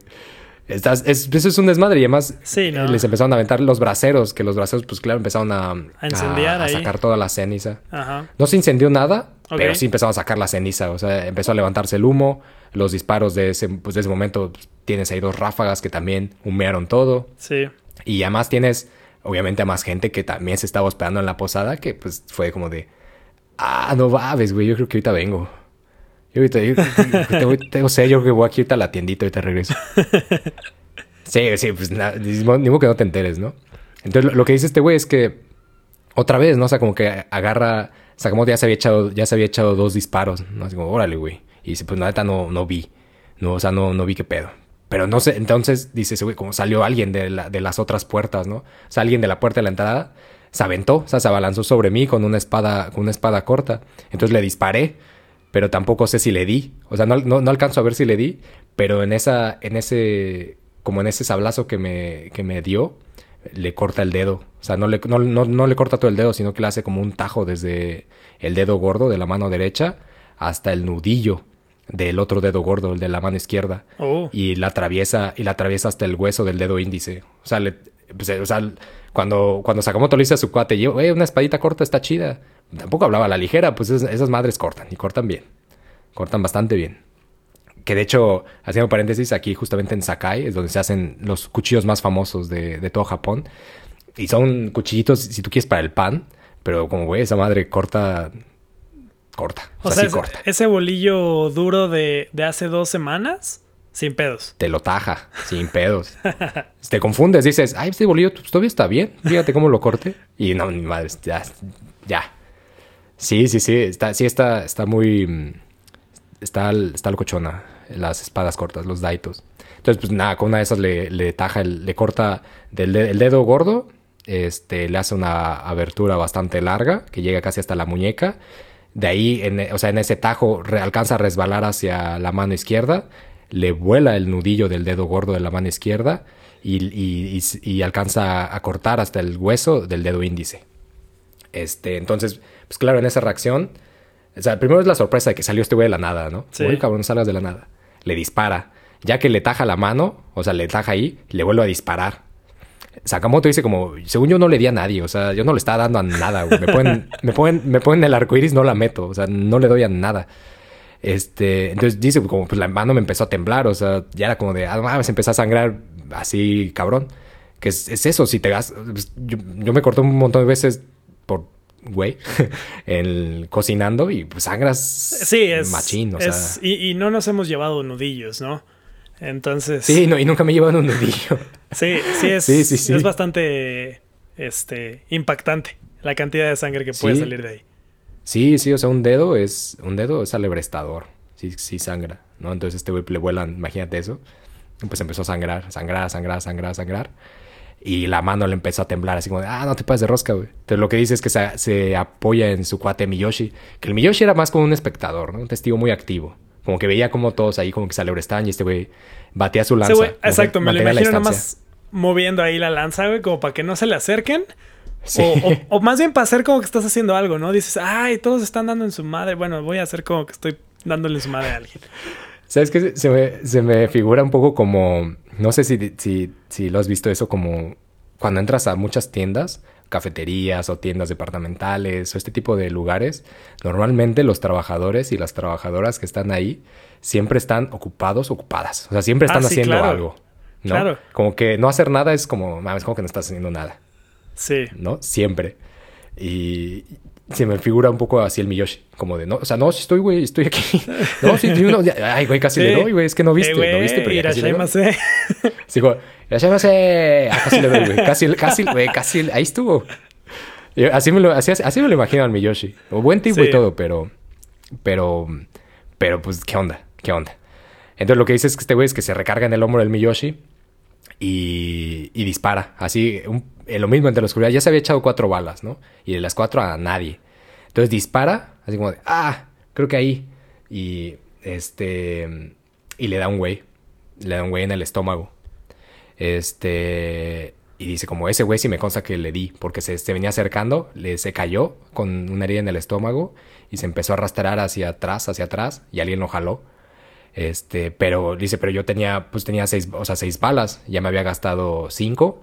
A: Estás, es, eso es un desmadre y además
B: Sí, ¿no?
A: les empezaron a aventar los braceros, que los braceros, pues claro, empezaron a,
B: A incendiar
A: a, sacar toda la ceniza.
B: Ajá.
A: No se incendió nada, pero sí empezaron a sacar la ceniza. O sea, empezó a levantarse el humo. Los disparos de ese, pues, de ese momento pues, tienes ahí dos ráfagas que también humearon todo.
B: Sí.
A: Y además tienes, obviamente, a más gente que también se estaba hospedando en la posada, que pues fue como de, ah, no babes, güey, yo creo que ahorita vengo. Yo ahorita, yo, tengo, tengo sé, yo que voy aquí ahorita a la tiendita, ahorita regreso. Sí, sí, pues ni modo que no te enteres, ¿no? Entonces lo, lo que dice este güey es que otra vez, ¿no? O sea, como que agarra, Sakamoto ya se había echado, ya se había echado dos disparos, ¿no? Así como, órale, güey. Y dice, pues neta no, no vi. No, o sea, no, no vi qué pedo. Pero no sé, entonces dice ese güey, como salió alguien de, la- de las otras puertas, ¿no? O sea, alguien de la puerta de la entrada se aventó, o sea, se abalanzó sobre mí con una espada, con una espada corta. Entonces le disparé, pero tampoco sé si le di. O sea, no, no, no alcanzo a ver si le di, pero en esa, en ese, como en ese sablazo que me, que me dio, le corta el dedo. O sea, no le, no, no, no le corta todo el dedo, sino que le hace como un tajo desde el dedo gordo de la mano derecha hasta el nudillo del otro dedo gordo, el de la mano izquierda.
B: Oh.
A: Y la atraviesa, y la atraviesa hasta el hueso del dedo índice. O sea, le- pues, eh, o sea, cuando, cuando Sakamoto le dice a su cuate, yo, "Güey, una espadita corta está chida. Tampoco hablaba a la ligera, pues es- esas madres cortan, y cortan bien. Cortan bastante bien. Que de hecho, haciendo paréntesis, aquí justamente en Sakai es donde se hacen los cuchillos más famosos de, de todo Japón. Y son cuchillitos, si tú quieres, para el pan. Pero como, güey, esa madre corta. Corta. O,
B: O
A: sea,
B: sea,
A: sí
B: ese-
A: corta.
B: ese bolillo duro de, de hace dos semanas, sin pedos.
A: Te lo taja, sin pedos. Te confundes, dices, ay, este bolillo todavía está bien. Fíjate cómo lo corte. Y no, mi madre, ya. ya. Sí, sí, sí. Está, sí, está, está muy. mm, Está, está locochona. Las espadas cortas, los daitos. Entonces, pues nada, con una de esas le, le taja, el- le corta del de- el dedo gordo. Este, le hace una abertura bastante larga que llega casi hasta la muñeca. De ahí, en, o sea, en ese tajo re- alcanza a resbalar hacia la mano izquierda. Le vuela el nudillo del dedo gordo de la mano izquierda y, y- y- y alcanza a cortar hasta el hueso del dedo índice. Este, entonces, pues claro, en esa reacción, o sea, primero es la sorpresa de que salió este güey de la nada, ¿no?
B: Sí.
A: Cabrón, salgas de la nada. Le dispara. Ya que le taja la mano, o sea, le taja ahí, le vuelve a disparar. Sakamoto dice como, según yo no le di a nadie, o sea, yo no le estaba dando a nada, güey. Me ponen, me ponen, me ponen el arco iris, no la meto, o sea, no le doy a nada. Este, entonces dice, como pues la mano me empezó a temblar, o sea, ya era como de, ah, mames, empezó a sangrar así, cabrón. Que es, es eso, si te gastas, pues, yo, yo me corté un montón de veces por güey, el cocinando y pues sangras
B: Sí, es.
A: machín, o
B: es-
A: sea.
B: y, y no nos hemos llevado nudillos, ¿no? Entonces.
A: Sí, no, y nunca me llevan un nudillo.
B: Sí, sí es,
A: Sí,
B: es bastante este, impactante la cantidad de sangre que puede salir de ahí.
A: Sí, sí, o sea, un dedo es, un dedo es alebrestador. Sí, sí sangra, ¿no? Entonces este güey le vuelan, imagínate eso. Pues empezó a sangrar, sangrar, sangrar, sangrar, sangrar. Y la mano le empezó a temblar, así como de, ah, no te pases de rosca, güey. Entonces lo que dice es que se, se apoya en su cuate Miyoshi. Que el Miyoshi era más como un espectador, ¿no? Un testigo muy activo. Como que veía como todos ahí como que se alebrestaban y este güey batía su lanza.
B: Güey-
A: que
B: exacto, me lo imagino nada más moviendo ahí la lanza, güey, como para que no se le acerquen.
A: Sí.
B: O, o- o más bien para hacer como que estás haciendo algo, ¿no? Dices, ay, todos están dando en su madre. Bueno, voy a hacer como que estoy dándole en su madre a alguien.
A: ¿Sabes qué? Se me, se me figura un poco como. No sé si, si, si lo has visto eso, como cuando entras a muchas tiendas, cafeterías o tiendas departamentales o este tipo de lugares. Normalmente los trabajadores y las trabajadoras que están ahí siempre están ocupados, ocupadas. O sea, siempre están
B: Ah, sí,
A: haciendo
B: claro.
A: algo. ¿no?
B: Claro.
A: Como que no hacer nada es como, mames, como que no estás haciendo nada.
B: Sí.
A: ¿no? Siempre. Y se me figura un poco así el Miyoshi, como de, no, o sea, no, estoy, güey, estoy aquí. No, sí, sí, no, ya- ay, güey, casi
B: Sí.
A: le doy, güey, es que no viste,
B: Eh, güey,
A: no viste, pero ya casi le doy. Sí, güey, "Irashaimase". Ah, casi le doy, güey, casi, casi, güey, casi, ahí estuvo. Yo así, me lo, así, así me lo imagino al Miyoshi. O buen tipo
B: Sí.
A: y todo, pero, pero, pero, pues, ¿qué onda? ¿Qué onda? Entonces lo que dice es que este güey es que se recarga en el hombro del Miyoshi y, dispara. Así, un- en lo mismo entre la oscuridad. Ya se había echado cuatro balas, ¿no? Y de las cuatro a nadie. Entonces dispara, así como de, ah, creo que ahí. Y este, y le da un güey. Le da un güey en el estómago. Este, y dice como, ese güey sí me consta que le di, porque se, se venía acercando, le, se cayó con una herida en el estómago y se empezó a arrastrar hacia atrás, hacia atrás, y alguien lo jaló. Este, pero dice, pero yo tenía, pues tenía seis, o sea, seis balas, ya me había gastado cinco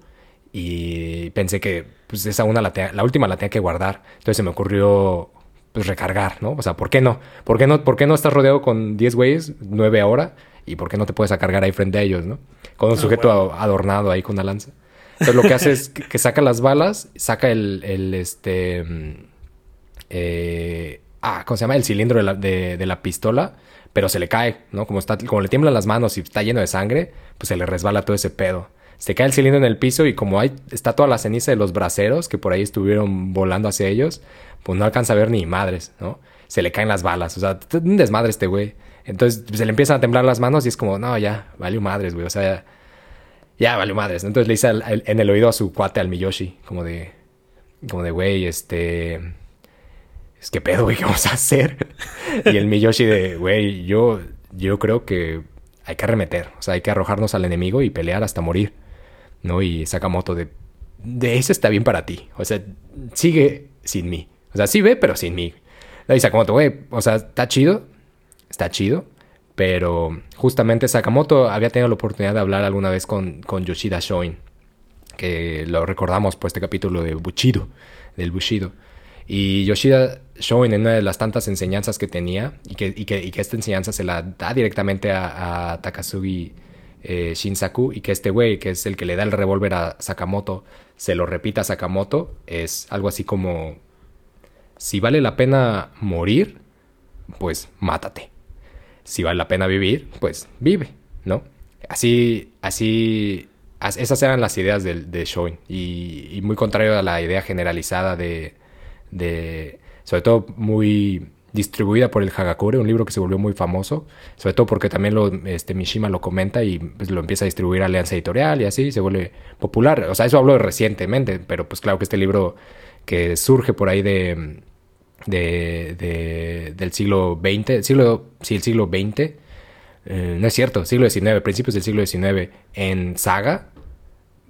A: y pensé que, pues esa una la, la última la tenía que guardar. Entonces se me ocurrió, pues recargar, ¿no? O sea, ¿por qué no? ¿Por qué no, por qué no estás rodeado con 10 güeyes, 9 ahora? ¿Y por qué no te puedes cargar ahí frente a ellos, ¿no? Con un
B: Ah,
A: sujeto adornado ahí con una lanza. Entonces lo que hace es que, que saca las balas, saca el, el este, mm, eh, ah, ¿cómo se llama? El cilindro de la, de, de la pistola, pero se le cae, ¿no? Como, está, como le tiemblan las manos y está lleno de sangre, pues se le resbala todo ese pedo. Se cae el cilindro en el piso y como hay, está toda la ceniza de los braceros que por ahí estuvieron volando hacia ellos, pues no alcanza a ver ni madres, ¿no? Se le caen las balas, o sea, un desmadre este güey. Entonces pues, se le empiezan a temblar las manos y es como, no, ya, valió madres, güey, o sea, ya, ya valió madres. Entonces le dice en el oído a su cuate, al Miyoshi, como de, como de, güey, este, es que pedo, güey, ¿qué vamos a hacer? y el Miyoshi de, güey, yo, yo creo que hay que arremeter, o sea, hay que arrojarnos al enemigo y pelear hasta morir, ¿no? Y Sakamoto de, de eso está bien para ti, o sea, sigue sin mí, o sea, sí ve, pero sin mí. Y Sakamoto, güey, o sea, está chido, está chido, pero justamente Sakamoto había tenido la oportunidad de hablar alguna vez con, con Yoshida Shoin, que lo recordamos por este capítulo de Bushido, del Bushido. Y Yoshida Shoin, en una de las tantas enseñanzas que tenía, y que, y que, y que esta enseñanza se la da directamente a, a Takasugi eh, Shinsaku, y que este güey, que es el que le da el revólver a Sakamoto, se lo repita a Sakamoto, es algo así como, si vale la pena morir, pues mátate. Si vale la pena vivir, pues vive, ¿no? Así, así, as- esas eran las ideas del- de, Shoin. Y, y muy contrario a la idea generalizada de, de, sobre todo muy distribuida por el Hagakure, un libro que se volvió muy famoso, sobre todo porque también lo, este, Mishima lo comenta y pues, lo empieza a distribuir Alianza Editorial y así se vuelve popular. O sea, eso hablo recientemente, pero pues claro que este libro que surge por ahí de, de, de- del siglo XX, siglo, sí, el siglo XX, eh, no es cierto, siglo XIX, principios del siglo XIX, en Saga,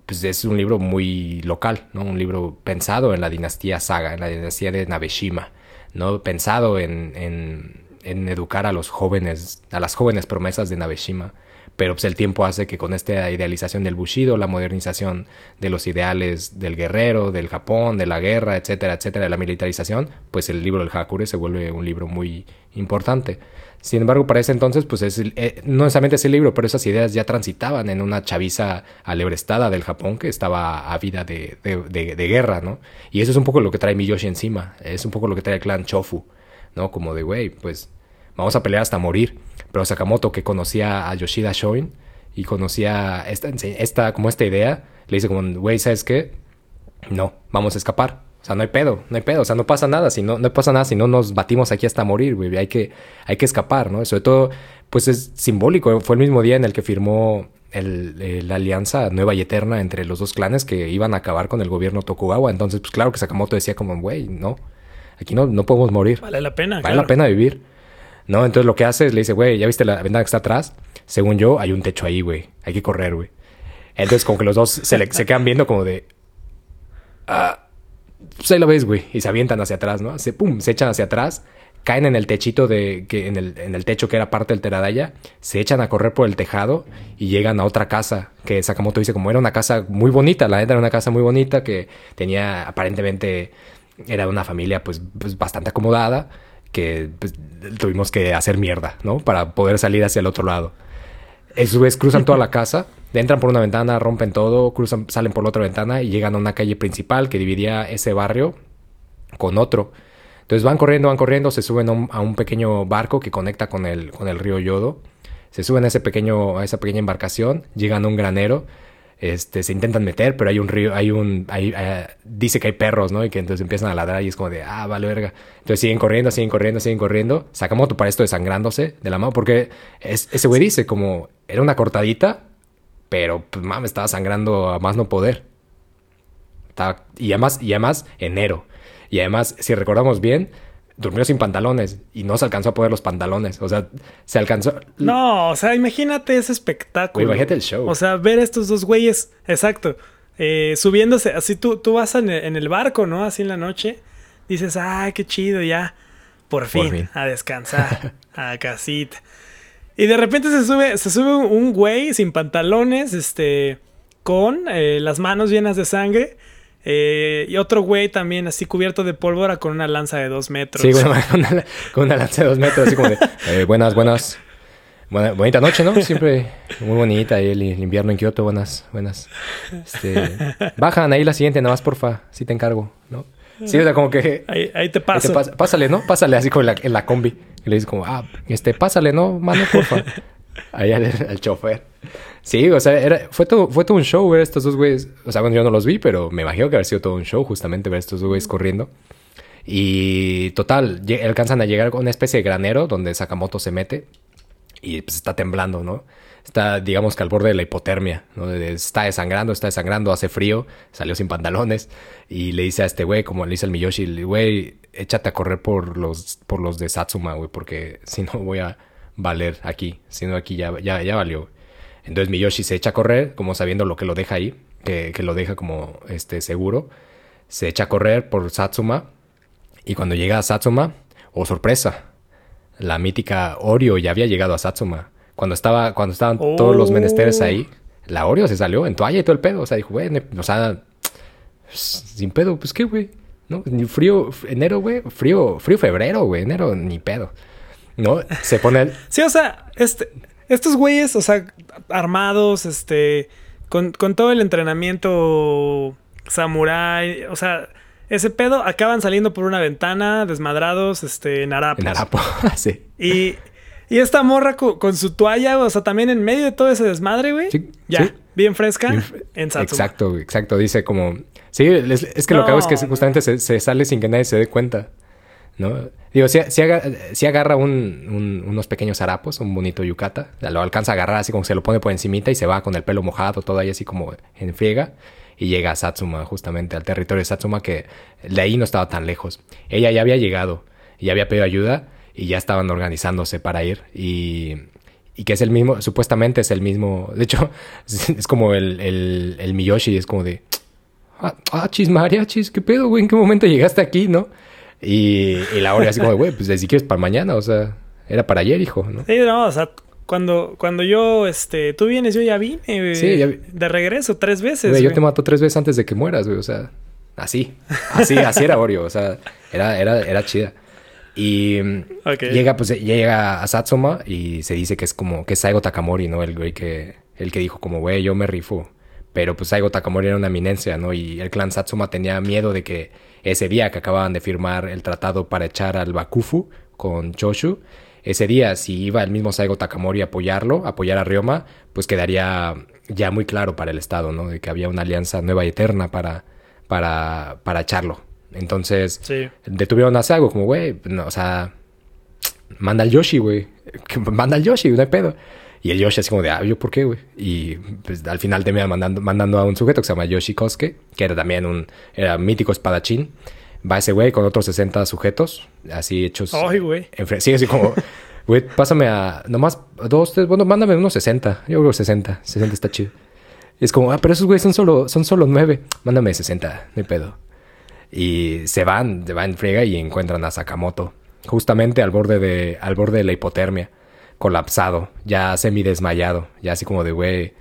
A: pues es un libro muy local, ¿no? Un libro pensado en la dinastía Saga, en la dinastía de Nabeshima, ¿no? Pensado en, en, en educar a los jóvenes, a las jóvenes promesas de Nabeshima, pero pues el tiempo hace que con esta idealización del Bushido, la modernización de los ideales del guerrero, del Japón, de la guerra, etcétera, etcétera, de la militarización, pues el libro del Hakure se vuelve un libro muy importante. Sin embargo, para ese entonces, pues es, eh, no necesariamente ese libro, pero esas ideas ya transitaban en una chaviza alebrestada del Japón que estaba a vida de, de, guerra, ¿no? Y eso es un poco lo que trae Miyoshi encima, es un poco lo que trae el clan Chofu, ¿no? Como de, güey, pues vamos a pelear hasta morir. Pero Sakamoto, que conocía a Yoshida Shoin y conocía esta, esta como esta idea, le dice como, güey, ¿sabes qué? No, vamos a escapar. O sea, no hay pedo, no hay pedo, o sea, no pasa nada, si no, no pasa nada si no nos batimos aquí hasta morir, güey, hay que, hay que escapar, ¿no? Sobre todo, pues es simbólico, fue el mismo día en el que firmó el, la alianza nueva y eterna entre los dos clanes que iban a acabar con el gobierno Tokugawa, entonces, pues claro que Sakamoto decía como, güey, no, aquí no, no podemos morir.
B: Vale la pena.
A: Vale la pena vivir, ¿no? Entonces lo que hace es, le dice, güey, ¿ya viste la ventana que está atrás? Según yo, hay un techo ahí, güey, hay que correr, güey. Entonces como que los dos se, se quedan viendo como de... Ah, pues lo ves, güey. Y se avientan hacia atrás, ¿no? Se, pum, se echan hacia atrás, caen en el techito de, que, en, el, en el techo que era parte del Teradaya, se echan a correr por el tejado y llegan a otra casa que Sakamoto dice como era una casa muy bonita, la neta era una casa muy bonita que tenía aparentemente, era una familia pues, pues bastante acomodada que pues, tuvimos que hacer mierda, ¿no? Para poder salir hacia el otro lado. A su vez cruzan toda la casa entran por una ventana, rompen todo, cruzan, salen por la otra ventana y llegan a una calle principal que dividía ese barrio con otro. Entonces van corriendo, van corriendo, se suben a un, pequeño barco que conecta con el, con el río Yodo. Se suben a, ese pequeño, a esa pequeña embarcación, llegan a un granero, este, se intentan meter, pero hay un río, hay un, eh, dice que hay perros, ¿no? Y que entonces empiezan a ladrar y es como de, ah, vale verga. Entonces siguen corriendo, siguen corriendo, siguen corriendo. Sakamoto para esto desangrándose de la mano, porque ese güey dice como, era una cortadita, pero, pues, mames, estaba sangrando a más no poder. y, además, y además, enero. Y además, si recordamos bien, durmió sin pantalones y no se alcanzó a poner los pantalones. O sea, se alcanzó.
B: No, o sea, imagínate ese espectáculo.
A: imagínate el show.
B: O sea, ver a estos dos güeyes, exacto, eh, subiéndose. Así tú, tú vas en, el barco, ¿no? Así en la noche. Dices, ay, qué chido, ya. Por fin, Por fin. a descansar, a casita. Y de repente se sube, se sube un güey sin pantalones, este, con eh, las manos llenas de sangre. Eh, y otro güey también así cubierto de pólvora con una lanza de dos metros.
A: Sí, con, una, lanza de dos metros, así como de, eh, buenas, buenas. bonita noche, ¿no? Siempre muy bonita el, invierno en Kioto, buenas, buenas. Este, bajan ahí la siguiente, nada más porfa, si te encargo, ¿no? Sí, o sea, como que...
B: Ahí, te paso.
A: pásale, ¿no? Pásale así con la, en la combi. Y le dice como, ah, este, pásale, ¿no? Mano, porfa. Ahí al, chofer. Sí, o sea, era, fue, todo, fue todo un show ver estos dos güeyes. O sea, cuando yo no los vi, pero me imagino que haber sido todo un show justamente ver estos dos güeyes corriendo. Y total, alcanzan a llegar a una especie de granero donde Sakamoto se mete y pues está temblando, ¿no? Está, digamos que al borde de la hipotermia, ¿no? Está desangrando, está desangrando, hace frío, salió sin pantalones y le dice a este güey, como le dice al Miyoshi, güey, échate a correr por los, por los de Satsuma, güey, porque si no voy a valer aquí, si no aquí ya, ya, valió. Entonces Miyoshi se echa a correr, como sabiendo lo que lo deja ahí, que, que lo deja como este, seguro, se echa a correr por Satsuma y cuando llega a Satsuma, oh sorpresa, la mítica Oreo ya había llegado a Satsuma. Cuando, estaba, cuando estaban todos los menesteres ahí, la Oreo se salió en toalla y todo el pedo. O sea, dijo, güey, o sea, sin pedo, pues qué, güey. ¿no? Frío, enero, güey, frío, frío febrero, güey, enero, ni pedo. ¿No? Se pone...
B: sí, o sea, este, estos güeyes, o sea, armados, este, con, con todo el entrenamiento samurai, o sea, ese pedo, acaban saliendo por una ventana, desmadrados, este, en harapos.
A: En harapo, sí.
B: Y, y esta morra con, su toalla, o sea, también en medio de todo ese desmadre, güey. Sí, ya, bien fresca, en Satsuma.
A: Exacto, exacto. Dice como, Sí, es, que lo que hago es que justamente se, sale sin que nadie se dé cuenta. ¿No? Digo, si, si, agarra, unos pequeños harapos, un bonito yucata, lo alcanza a agarrar así como se lo pone por encimita y se va con el pelo mojado, todo ahí así como en friega, y llega a Satsuma, justamente al territorio de Satsuma, que de ahí no estaba tan lejos. Ella ya había llegado, y ya había pedido ayuda, y ya estaban organizándose para ir, y, y que es el mismo, supuestamente es el mismo, de hecho, es como el, el, el Miyoshi, es como de, ah, ah chis ¿qué pedo, güey? ¿En qué momento llegaste aquí, no? Y, y la hora así como, güey, pues si quieres para mañana, o sea, era para ayer, hijo, ¿no?
B: Sí, no, o sea, Cuando, cuando yo, este, tú vienes, yo ya vine, güey,
A: Sí, ya vi-
B: de regreso tres veces.
A: Güey, yo te mato tres veces antes de que mueras, güey. O sea, así. Así, así era Oreo. O sea, era, era, era chida. Y mm,
B: Ok.
A: llega, pues, llega a Satsuma y se dice que es como, que es Saigo Takamori, ¿no? El güey que, el que dijo como, güey, yo me rifo. Pero pues Saigo Takamori era una eminencia, ¿no? Y el clan Satsuma tenía miedo de que ese día que acababan de firmar el tratado para echar al Bakufu con Choshu, ese día, si iba el mismo Saigo Takamori a apoyarlo, a apoyar a Ryoma, pues quedaría ya muy claro para el Estado, ¿no? De que había una alianza nueva y eterna para, para, para echarlo. Entonces,
B: Sí.
A: detuvieron a Saigo como, güey, no, o sea, manda al Yoshi, güey. Manda al Yoshi, no hay pedo. Y el Yoshi así como de, ah, ¿yo por qué, güey? Y pues al final termina mandando, mandando a un sujeto que se llama Yoshi Kosuke, que era también un era mítico espadachín. Va ese güey con otros 60 sujetos, así hechos.
B: Ay, güey.
A: Sí, así como, güey, pásame a, nomás dos, tres, bueno, mándame unos 60. Yo creo 60, 60 está chido. Es como, ah, pero esos güeyes son solo, son solo nueve. Mándame 60, no hay pedo. Y se van, se van en friega y encuentran a Sakamoto. Justamente al borde de, al borde de la hipotermia. Colapsado, ya semidesmayado. Ya así como de, güey.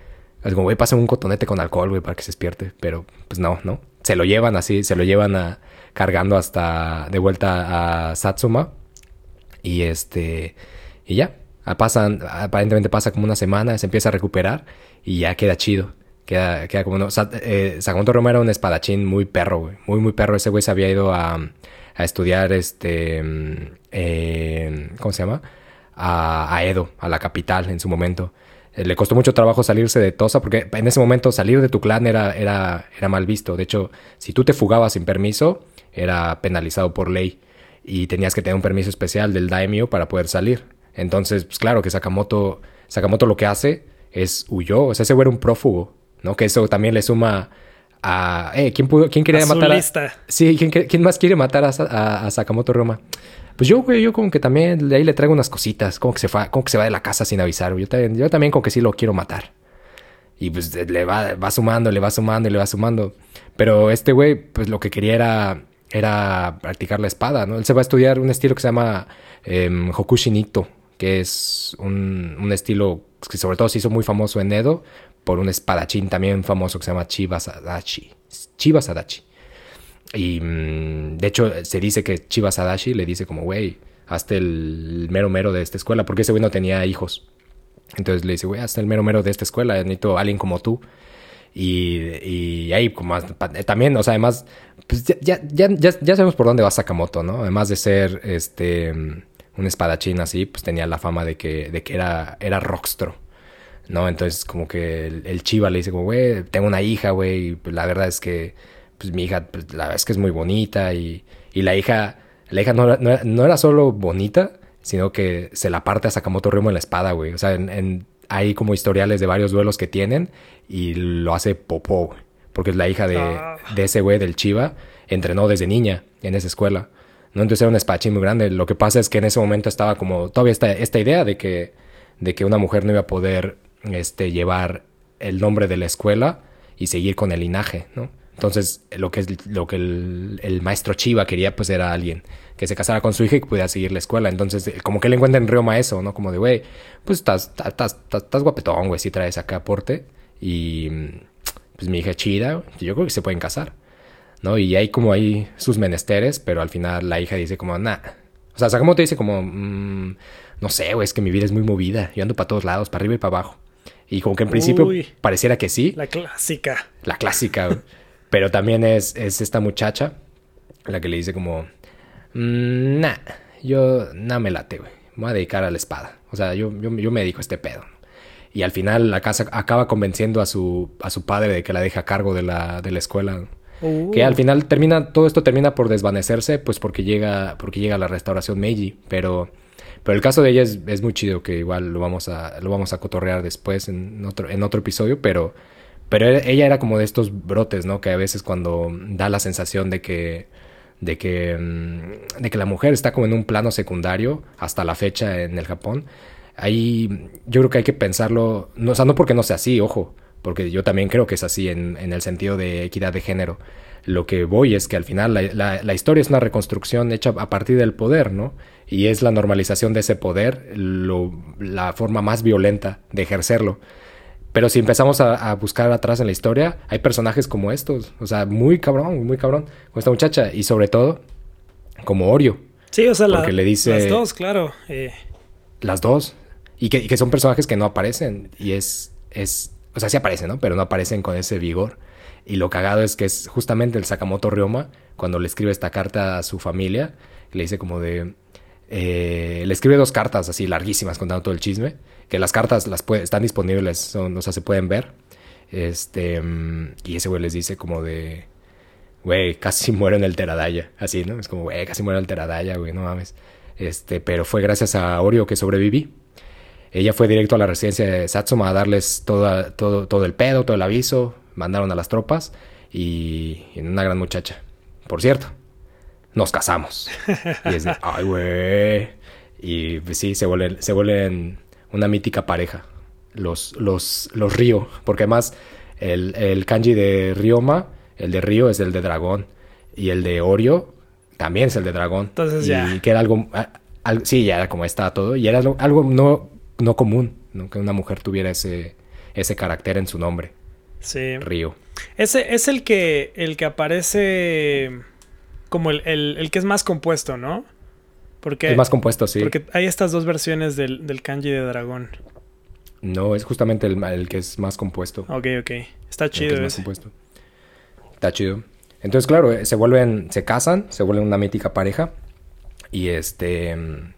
A: Es como, güey, pásame un cotonete con alcohol, güey, para que se despierte. Pero, pues no, ¿no? Se lo llevan así, se lo llevan cargando hasta de vuelta a Satsuma. Y este. Y ya. Pasan, aparentemente pasa como una semana, se empieza a recuperar y ya queda chido. Queda, queda como no. Eh, Sakamoto Roma era un espadachín muy perro, güey. Muy, muy perro. Ese güey se había ido a, a estudiar este. mm, eh, ¿Cómo se llama? A, a Edo, a la capital en su momento. Eh, le costó mucho trabajo salirse de Tosa porque en ese momento salir de tu clan era, era, era mal visto. De hecho, si tú te fugabas sin permiso, era penalizado por ley y tenías que tener un permiso especial del daimyo para poder salir. Entonces, pues claro que Sakamoto, Sakamoto lo que hace es huyó, o sea, ese güey era un prófugo, ¿no? Que eso también le suma a... Eh, ¿quién, pudo, quién quería
B: A
A: matar a... Sí, ¿quién, quién más quiere matar a, Sa- a- a Sakamoto Roma? Pues yo, güey, yo como que también de ahí le traigo unas cositas, como que se, fa- como que se va de la casa sin avisar. Yo también, yo también como que sí lo quiero matar. Y pues le va, va sumando, le va sumando y le va sumando. Pero este güey, pues lo que quería era, era practicar la espada, ¿no? Él se va a estudiar un estilo que se llama em, Hokushi Nito, que es un, un estilo que sobre todo se hizo muy famoso en Edo por un espadachín también famoso que se llama Chiba Sadachi. Chiba Sadachi. Y mm, de hecho se dice que Chiba Sadashi le dice como, güey, hazte el mero mero de esta escuela, porque ese güey no tenía hijos. Entonces le dice, güey, hazte el mero mero de esta escuela, necesito a alguien como tú. Y, y ahí, como pa- también, o sea, además, pues ya, ya, ya, ya- sabemos por dónde va Sakamoto, ¿no? Además de ser este un espadachín así, pues tenía la fama de que, de que era, era rockstro. ¿No? Entonces, como que el, el Chiva le dice, como, güey, tengo una hija, güey, pues la verdad es que, pues mi hija, pues la verdad es que es muy bonita, y, y la hija, la hija no, era- no, no era solo bonita, sino que se la parte a Sakamoto Ryoma en la espada, güey. O sea, en, en- hay como historiales de varios duelos que tienen, y lo hace popó, güey. Porque es la hija de,
B: Ah.
A: de ese güey del Chiva, entrenó desde niña en esa escuela. ¿no? Entonces era un espadachín muy grande. Lo que pasa es que en ese momento estaba como todavía esta, esta idea de que, de que una mujer no iba a poder este, llevar el nombre de la escuela y seguir con el linaje, ¿no? Entonces, lo que, es, lo que el, el maestro Chiva quería, pues, era alguien que se casara con su hija y que pudiera seguir la escuela. Entonces, eh, como que él encuentra en Ryoma eso, ¿no? Como de, güey, pues estás, estás, estás, estás- guapetón, güey, si traes acá aporte. Y, mm, pues, mi hija es chida, yo creo que se pueden casar. ¿no? Y hay como ahí sus menesteres, pero al final la hija dice como, nah. O sea, Sakamoto dice como, "Mm, no sé, güey, es que mi vida es muy movida. Yo ando para todos lados, para arriba y para abajo. Y como que en principio
B: Uy.
A: pareciera que sí,
B: La clásica.
A: la clásica, güey. Pero también es, es esta muchacha la que le dice como, "Mm, nah, yo no me late, güey. Me voy a dedicar a la espada. O sea, yo, yo, yo me dedico a este pedo. Y al final la casa acaba convenciendo a su, a su padre de que la deja a cargo de la, de la escuela.
B: Uh,
A: Que al final termina, todo esto termina por desvanecerse, pues porque llega, porque llega la restauración Meiji. Pero, pero el caso de ella es, es muy chido, que igual lo vamos a, lo vamos a cotorrear después en otro, en otro episodio, pero, pero ella era como de estos brotes, ¿no? Que a veces cuando da la sensación de que, de que, mm, de que la mujer está como en un plano secundario hasta la fecha en el Japón, ahí yo creo que hay que pensarlo, no, o sea, no porque no sea así, ojo, porque yo también creo que es así en, en el sentido de equidad de género, lo que voy es que al final la, historia es una reconstrucción hecha a partir del poder, ¿no? Y es la normalización de ese poder, la forma más violenta de ejercerlo. Pero si empezamos a, a buscar atrás en la historia, hay personajes como estos, o sea, muy cabrón, muy cabrón, con esta muchacha, y sobre todo, como Orio,
B: Sí, o sea, la-
A: le dice-
B: las dos, claro. eh,
A: las dos, y que, y que son personajes que no aparecen, y es, es, o sea, sí aparecen, ¿no? Pero no aparecen con ese vigor. Y lo cagado es que es justamente el Sakamoto Ryoma, cuando le escribe esta carta a su familia, le dice como de... eh, le escribe dos cartas así larguísimas contando todo el chisme, que las cartas las están disponibles, son, o sea, se pueden ver. Este, mm, y ese güey les dice como de, güey, casi muero en el Teradaya, así, ¿no? Es como, güey, casi muero en el Teradaya, güey, no mames. Este, pero fue gracias a Orio que sobreviví. Ella fue directo a la residencia de Satsuma a darles toda- todo, todo el pedo, todo el aviso. Mandaron a las tropas y, y una gran muchacha. Por cierto, nos casamos. Y es de, ay, güey. Y pues, sí, se vuelven, se vuelven una mítica pareja. Los, los, los Río. Porque además, el, el kanji de Ryoma, el de Río es el de dragón. Y el de Orio también es el de dragón.
B: Entonces
A: y
B: ya.
A: que era algo, a- al- sí, ya era como está todo. Y era algo, algo no, no común, ¿no? Que una mujer tuviera ese, ese carácter en su nombre,
B: sí.
A: Río.
B: Ese es el que, el que aparece como el, el- el que es más compuesto, ¿no? Porque,
A: Es más compuesto, sí.
B: porque hay estas dos versiones del, del kanji de dragón.
A: No, es justamente el, el que es más compuesto.
B: Ok, ok. Está
A: el que
B: chido
A: es más
B: ese.
A: compuesto. Está chido. Entonces, claro, eh, se vuelven, se casan, se vuelven una mítica pareja. Y este. mm,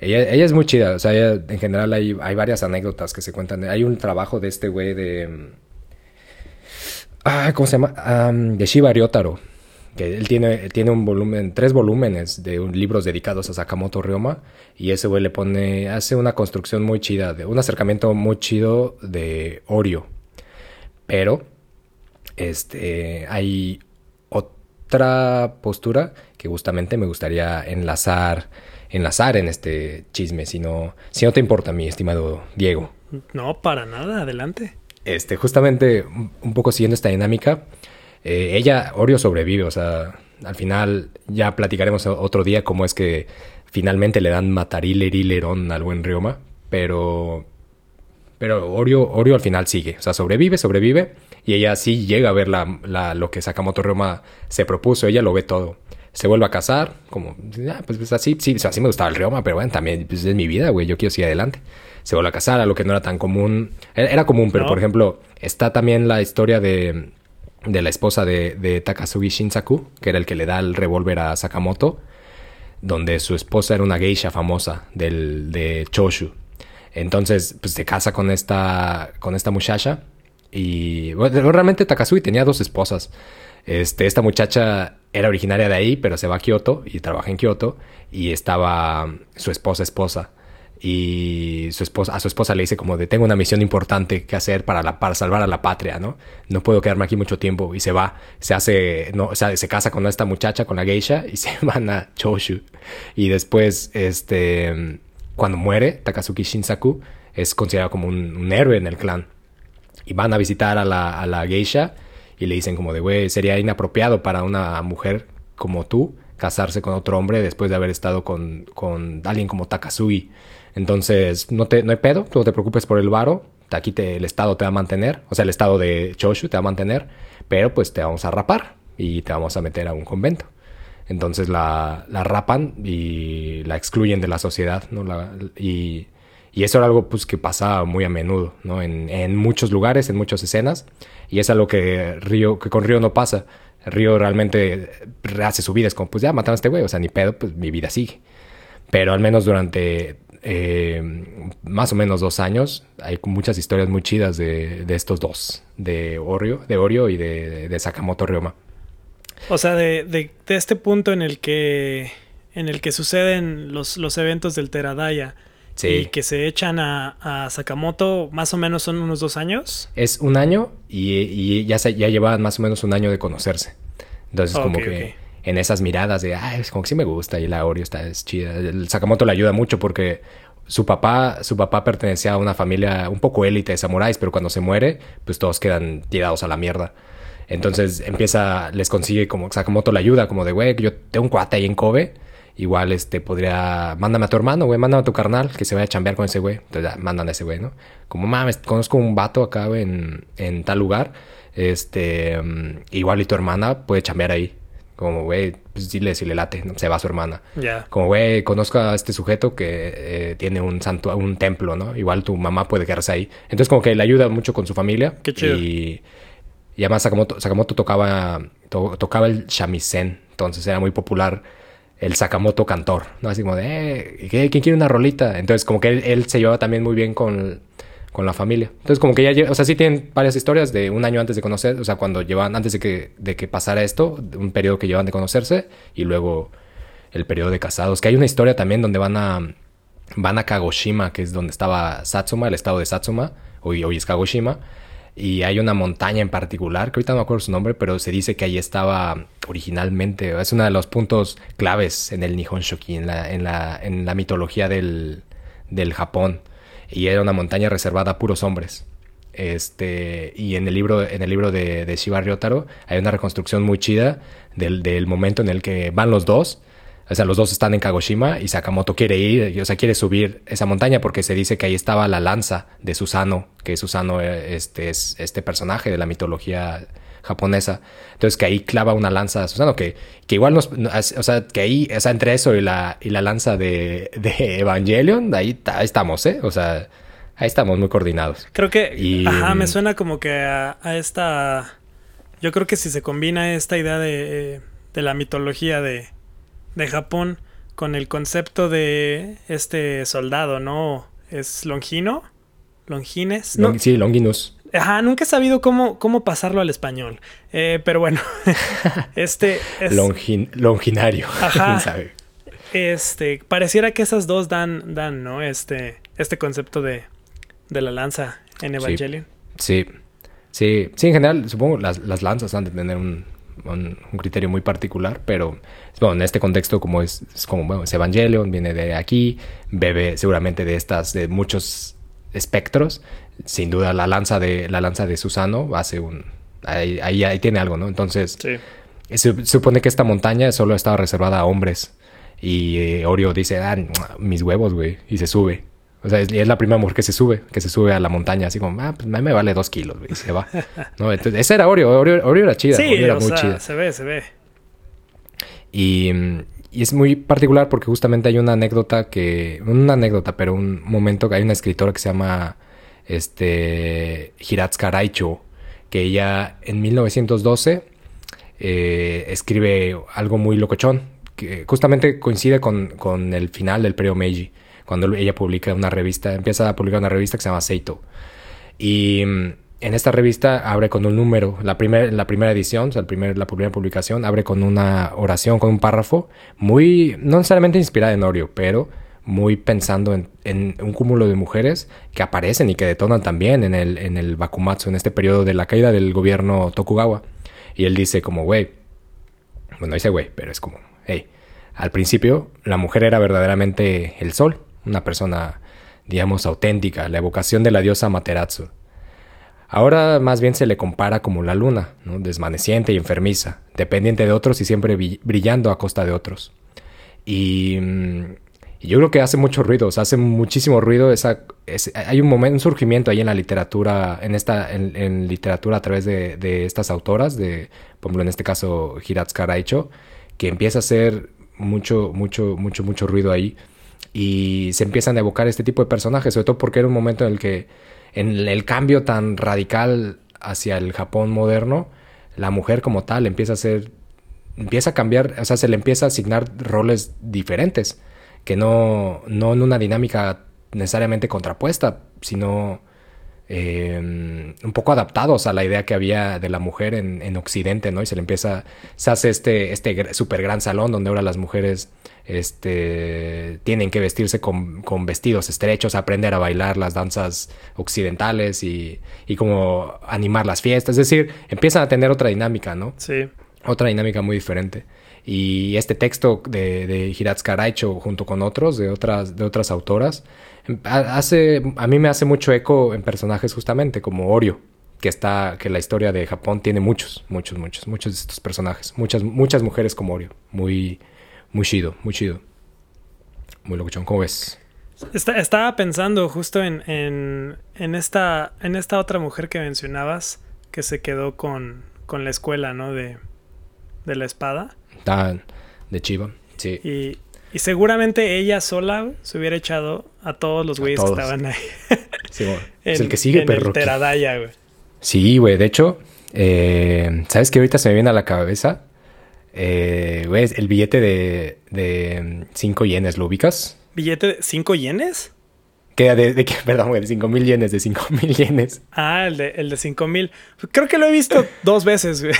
A: Ella, ella es muy chida. O sea, ella- en general hay, hay varias anécdotas que se cuentan. Hay un trabajo de este güey de. Ah, ¿cómo se llama? Am, de Shiba Ryotaro. Que él tiene, tiene un volumen, tres volúmenes de un- libros dedicados a Sakamoto Ryoma. Y ese güey le pone, hace una construcción muy chida, de, un acercamiento muy chido de Orio. Pero, este, hay otra postura que justamente me gustaría enlazar, enlazar en este chisme, si no, si no te importa, mi estimado Diego.
B: No, para nada, adelante.
A: Este, justamente un- un poco siguiendo esta dinámica, eh, ella, Orio sobrevive, o sea, al final ya platicaremos otro día cómo es que finalmente le dan matarilerón al buen Ryoma, pero, pero Orio, Orio al final sigue, o sea, sobrevive, sobrevive, y ella sí llega a ver la, la- lo que Sakamoto Ryoma se propuso, ella lo ve todo. Se vuelve a casar, como, ah, pues, pues, así, sí, así me gustaba el Ryoma, pero bueno, también pues, es mi vida, güey, yo quiero seguir adelante. Se vuelve a casar, a lo que no era tan común. Era, era común, pero
B: No.
A: por ejemplo, está también la historia de, de la esposa de, de Takasugi Shinsaku, que era el que le da el revólver a Sakamoto, donde su esposa era una geisha famosa del, de Choshu. Entonces, pues se casa con esta, con esta muchacha. Y bueno, realmente Takasugi tenía dos esposas. Este, esta muchacha era originaria de ahí, pero se va a Kioto y trabaja en Kioto. Y estaba su esposa, esposa. Y su esposa, a su esposa le dice como de tengo una misión importante que hacer para, la, para salvar a la patria, ¿no? No puedo quedarme aquí mucho tiempo. Y se va, se hace, no, o sea, se casa con esta muchacha, con la geisha, y se van a Choshu. Y después, este, cuando muere, Takasuki Shinsaku es considerado como un, un héroe en el clan. Y van a visitar a la, a la geisha y le dicen como de, güey, sería inapropiado para una mujer como tú casarse con otro hombre después de haber estado con, con alguien como Takasugi. Entonces, no, te, no hay pedo, tú no te preocupes por el varo, aquí te, el Estado te va a mantener, o sea, el Estado de Choshu te va a mantener, pero pues te vamos a rapar y te vamos a meter a un convento. Entonces la, la rapan y la excluyen de la sociedad, ¿no? La- y, eso era algo pues, que pasaba muy a menudo, ¿no? En, en muchos lugares, en muchas escenas. Y es algo que, Río, que con Río no pasa. Río realmente hace su vida, es como, pues ya mataron a este güey, o sea, ni pedo, pues mi vida sigue. Pero al menos durante eh, más o menos dos años hay muchas historias muy chidas de, de estos dos, de Orio, de Orio y de, de Sakamoto Ryoma.
B: O sea, de, de- de este punto en el que en el que suceden los, los eventos del Teradaya y que se echan a, a Sakamoto, más o menos son unos dos años.
A: Es un año y, y ya, se, ya llevaban más o menos un año de conocerse. Entonces, como que. En esas miradas de, ay, es como que sí me gusta y la Oreo está es chida. El Sakamoto le ayuda mucho porque su papá, su papá pertenecía a una familia un poco élite de samuráis, pero cuando se muere, pues todos quedan tirados a la mierda. Entonces empieza, les consigue como Sakamoto la ayuda, como de, güey, yo tengo un cuate ahí en Kobe. Igual, este, podría, mándame a tu hermano, güey, mándame a tu carnal, que se vaya a chambear con ese güey. Entonces, ya, mandan a ese güey, ¿no? Como, mames, conozco un vato acá, güey, en, en tal lugar. Este, mm, igual y tu hermana puede chambear ahí. Como, güey, pues dile si le late, ¿no? se va su hermana. Como, güey, conozco a este sujeto que eh, tiene un santo, un templo, ¿no? Igual tu mamá puede quedarse ahí. Entonces, como que le ayuda mucho con su familia.
B: Qué chido.
A: Y, y además Sakamoto, Sakamoto tocaba, to- tocaba el shamisen. Entonces era muy popular el Sakamoto cantor, ¿no? Así como de, eh, ¿qué- ¿quién quiere una rolita? Entonces, como que él, él se llevaba también muy bien con, con la familia. Entonces, como que ya, lle- o sea, sí tienen varias historias de un año antes de conocer, o sea, cuando llevaban, antes de que, de que pasara esto, un periodo que llevan de conocerse y luego el periodo de casados. Que hay una historia también donde van a, van a Kagoshima, que es donde estaba Satsuma, el estado de Satsuma, hoy, hoy es Kagoshima. Y hay una montaña en particular, que ahorita no me acuerdo su nombre, pero se dice que ahí estaba originalmente. Es uno de los puntos claves en el Nihon Shoki, en la, en la, en la mitología del, del Japón. Y era una montaña reservada a puros hombres. Este, y en el libro, en el libro de, de Ryotaro hay una reconstrucción muy chida del, momento en el que van los dos. O sea, los dos están en Kagoshima y Sakamoto quiere ir, o sea, quiere subir esa montaña porque se dice que ahí estaba la lanza de Susano, que Susano eh, este, es este personaje de la mitología japonesa. Entonces, que ahí clava una lanza a Susano, que, que igual nos, no, o sea, que ahí, o sea, entre eso y la, y la lanza de, de Evangelion, ahí, ta- ahí estamos, ¿eh? O sea, ahí estamos muy coordinados.
B: Creo que,
A: Y,
B: ajá, me
A: mm,
B: suena como que a, a esta... Yo creo que si se combina esta idea de, de la mitología de, de Japón con el concepto de este soldado, ¿no? ¿Es Longino? ¿Longines? No,
A: Long- sí, Longinus.
B: Ajá, nunca he sabido cómo, cómo pasarlo al español. Eh, pero bueno, este es...
A: Longin- longinario.
B: Ajá.
A: ¿Quién sabe?
B: Este, pareciera que esas dos dan, dan, ¿no? Este, este concepto de, de la lanza en Evangelion.
A: Sí, sí, sí, en general, supongo las, las lanzas han de tener un, un- un criterio muy particular, pero bueno, en este contexto, como es, es como, bueno, es Evangelion, viene de aquí, bebe seguramente de estas, de muchos espectros. Sin duda, la lanza de, la lanza de Susano hace un. Ahí, ahí, ahí tiene algo, ¿no? Entonces,
B: Sí.
A: se supone que esta montaña solo estaba reservada a hombres. Y eh, Oreo dice, ah, mis huevos, güey. Y se sube. O sea, es, es la primera mujer que se sube, que se sube a la montaña, así como, ah, pues me me vale dos kilos, güey. Se va. ¿No? Entonces, esa era Oreo. Oreo, Oreo era chida.
B: Sí,
A: Oreo era
B: o
A: muy
B: sea,
A: chida.
B: se ve, se ve.
A: Y, y es muy particular porque justamente hay una anécdota que. Una anécdota, pero un momento que hay una escritora que se llama este, Hiratsuka Raicho, que ella en 1912 eh, escribe algo muy locochón, que justamente coincide con, con el final del periodo Meiji, cuando ella publica una revista, empieza a publicar una revista que se llama Seito. Y mm, en esta revista abre con un número, la, primer, la primera edición, o sea, el primer, la primera publicación, abre con una oración, con un párrafo, muy, no necesariamente inspirada en Oreo, pero muy pensando en, un cúmulo de mujeres que aparecen y que detonan también en el, en el Bakumatsu, en este periodo de la caída del gobierno Tokugawa. Y él dice como, güey, bueno, dice güey, pero es como, hey, al principio la mujer era verdaderamente el sol, una persona, digamos, auténtica, la evocación de la diosa Materatsu. Ahora más bien se le compara como la luna, ¿no? desvaneciente y enfermiza, dependiente de otros y siempre brillando a costa de otros. Y, mm, y yo creo que hace mucho ruido, o sea, hace muchísimo ruido esa, hay un momento, un surgimiento ahí en la literatura, en esta, en, literatura a través de, estas autoras, de, por ejemplo, en este caso Hiratsuka Raicho, que empieza a hacer mucho, mucho, mucho, mucho ruido ahí. Y se empiezan a evocar este tipo de personajes, sobre todo porque era un momento en el que en el cambio tan radical hacia el Japón moderno, la mujer como tal empieza a ser, empieza a cambiar, o sea, se le empieza a asignar roles diferentes, que no, no en una dinámica necesariamente contrapuesta, sino eh, un poco adaptados a la idea que había de la mujer en, en Occidente, ¿no? Y se le empieza, se hace este, este super gran salón donde ahora las mujeres este, tienen que vestirse con, con vestidos estrechos, aprender a bailar las danzas occidentales y, y como animar las fiestas, es decir, empiezan a tener otra dinámica, ¿no?
B: Sí.
A: otra dinámica muy diferente. Y este texto de, de Raicho junto con otros, de otras, de otras autoras, em, ha- hace, a mí me hace mucho eco en personajes justamente como Oreo, que está, que la historia de Japón tiene muchos, muchos, muchos, muchos de estos personajes. Muchas, muchas mujeres como Oreo. Muy, muy chido, muy chido. Muy locuchón, ¿cómo ves?
B: Estaba pensando justo en, en, en esta, en esta otra mujer que mencionabas que se quedó con, con la escuela, ¿no? De, de la espada.
A: Tan de Chiva. Sí.
B: Y, y seguramente ella sola se hubiera echado a todos los güeyes que estaban ahí.
A: sí, bueno. es el que sigue,
B: en
A: perro.
B: El Teradaya, güey.
A: Sí, güey. De hecho, eh, ¿sabes qué ahorita se me viene a la cabeza? Eh, güey, el billete de, de 5 yenes, ¿lo ubicas?
B: ¿Billete de 5 yenes?
A: Queda de, de, que- perdón, güey, de 5 mil yenes, de 5 mil yenes.
B: Ah, el de, el de 5 mil. Creo que lo he visto dos veces, güey.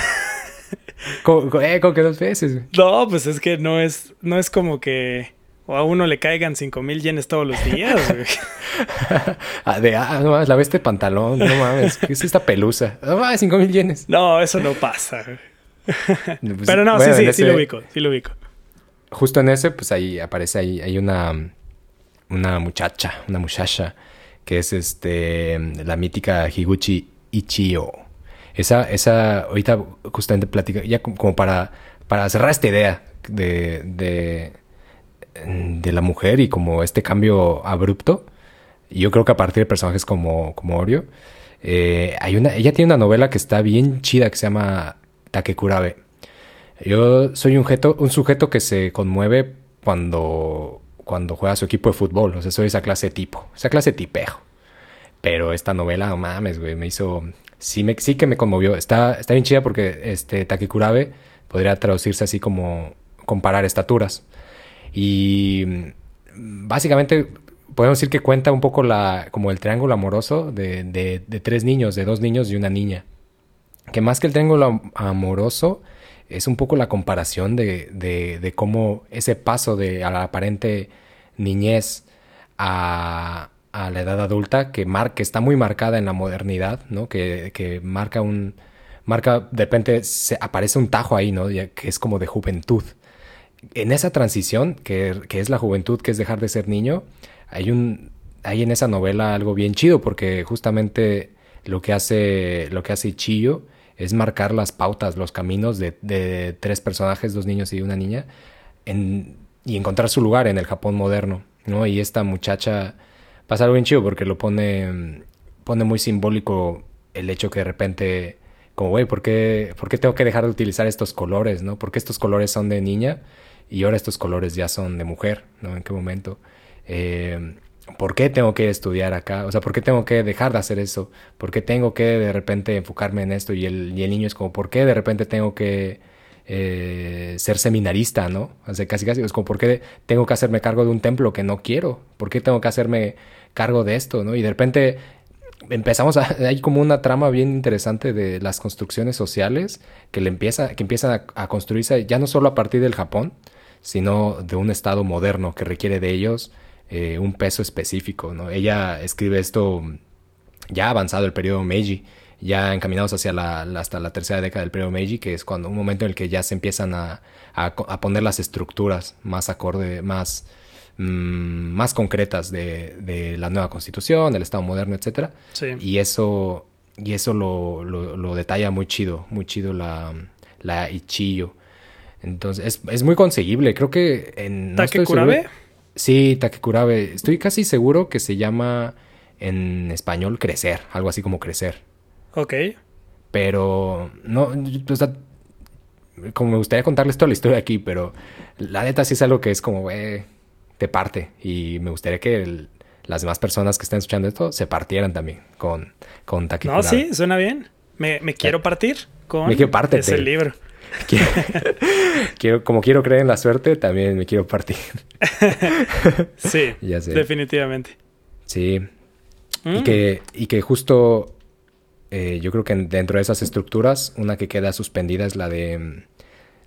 A: ¿Cómo, cómo- eh, que dos veces?
B: No, pues es que no es, no es como que o a uno le caigan 5 mil yenes todos los días, güey.
A: Ah, de, ah, no mames, la ve este pantalón, no mames, ¿qué es esta pelusa? No mames, 5 mil yenes.
B: No, eso no pasa.
A: Pues,
B: Pero no,
A: bueno,
B: sí, sí, sí lo ubico, sí lo ubico.
A: Justo en ese, pues ahí aparece ahí, hay una, una muchacha, una muchacha, que es este, la mítica Higuchi Ichio. Esa, esa, ahorita justamente platica, ya como para, para cerrar esta idea de, de, de la mujer y como este cambio abrupto. Yo creo que a partir de personajes como, como eh, hay una, ella tiene una novela que está bien chida que se llama Takekurabe. Yo soy un, jeto- un sujeto que se conmueve cuando, cuando juega su equipo de fútbol. O sea, soy esa clase tipo, esa clase de tipejo. Pero esta novela, no mames, güey, me hizo... Sí, me, sí que me conmovió. Está, está bien chida porque este Takekurabe podría traducirse así como comparar estaturas. Y mm, básicamente podemos decir que cuenta un poco la, como el triángulo amoroso de, de- tres niños, de dos niños y una niña. Que más que el triángulo am- amoroso es un poco la comparación de, de- cómo ese paso de la aparente niñez a, a la edad adulta que, mar- que está muy marcada en la modernidad, ¿no? Que, que marca un... Marca, de repente aparece un tajo ahí, ¿no? Que es como de juventud en esa transición, que, que es la juventud, que es dejar de ser niño, hay un hay en esa novela algo bien chido, porque justamente lo que hace, lo que hace Chillo es marcar las pautas, los caminos de, de tres personajes, dos niños y una niña, en, y encontrar su lugar en el Japón moderno, ¿no? Y esta muchacha pasa algo bien chido porque lo pone, pone muy simbólico el hecho que de repente, como, güey, ¿por qué, ¿por qué tengo que dejar de utilizar estos colores, ¿no? Porque estos colores son de niña y ahora estos colores ya son de mujer, ¿no? ¿En qué momento? Eh, ¿Por qué tengo que estudiar acá? O sea, ¿por qué tengo que dejar de hacer eso? ¿Por qué tengo que de repente enfocarme en esto? Y el, y el niño es como, ¿por qué de repente tengo que eh, ser seminarista, ¿no? O casi casi es como, ¿por qué tengo que hacerme cargo de un templo que no quiero? ¿Por qué tengo que hacerme cargo de esto, ¿no? Y de repente empezamos a, hay como una trama bien interesante de las construcciones sociales que le empieza, que empiezan a, construirse ya no solo a partir del Japón, sino de un estado moderno que requiere de ellos eh, un peso específico, ¿no? Ella escribe esto ya avanzado el periodo Meiji, ya encaminados hacia la, hasta la tercera década del periodo Meiji, que es cuando un momento en el que ya se empiezan a, a poner las estructuras más acorde, más, mm, más concretas de, de la nueva constitución, del Estado moderno, etcétera.
B: Sí.
A: Y eso, y eso lo, lo- lo detalla muy chido, muy chido la, la Ichiyo. Entonces, es, es muy conseguible. Creo que en. no
B: ¿Takekurabe?
A: Sí, Takekurabe. Estoy casi seguro que se llama en español crecer, algo así como crecer.
B: Ok.
A: Pero no, o sea, como me gustaría contarles toda la historia aquí, pero la neta sí es algo que es como, güey, te parte. Y me gustaría que el- las demás personas que están escuchando esto se partieran también con, con.
B: No, sí, suena bien. Me, me quiero partir con
A: Me quiero
B: ese libro.
A: Quiero, quiero- como quiero creer en la suerte, también me quiero partir.
B: Sí,
A: Ya sé.
B: definitivamente.
A: Sí. Y,
B: Mm.
A: que, y que justo eh, yo creo que en- dentro de esas estructuras, una que queda suspendida es la de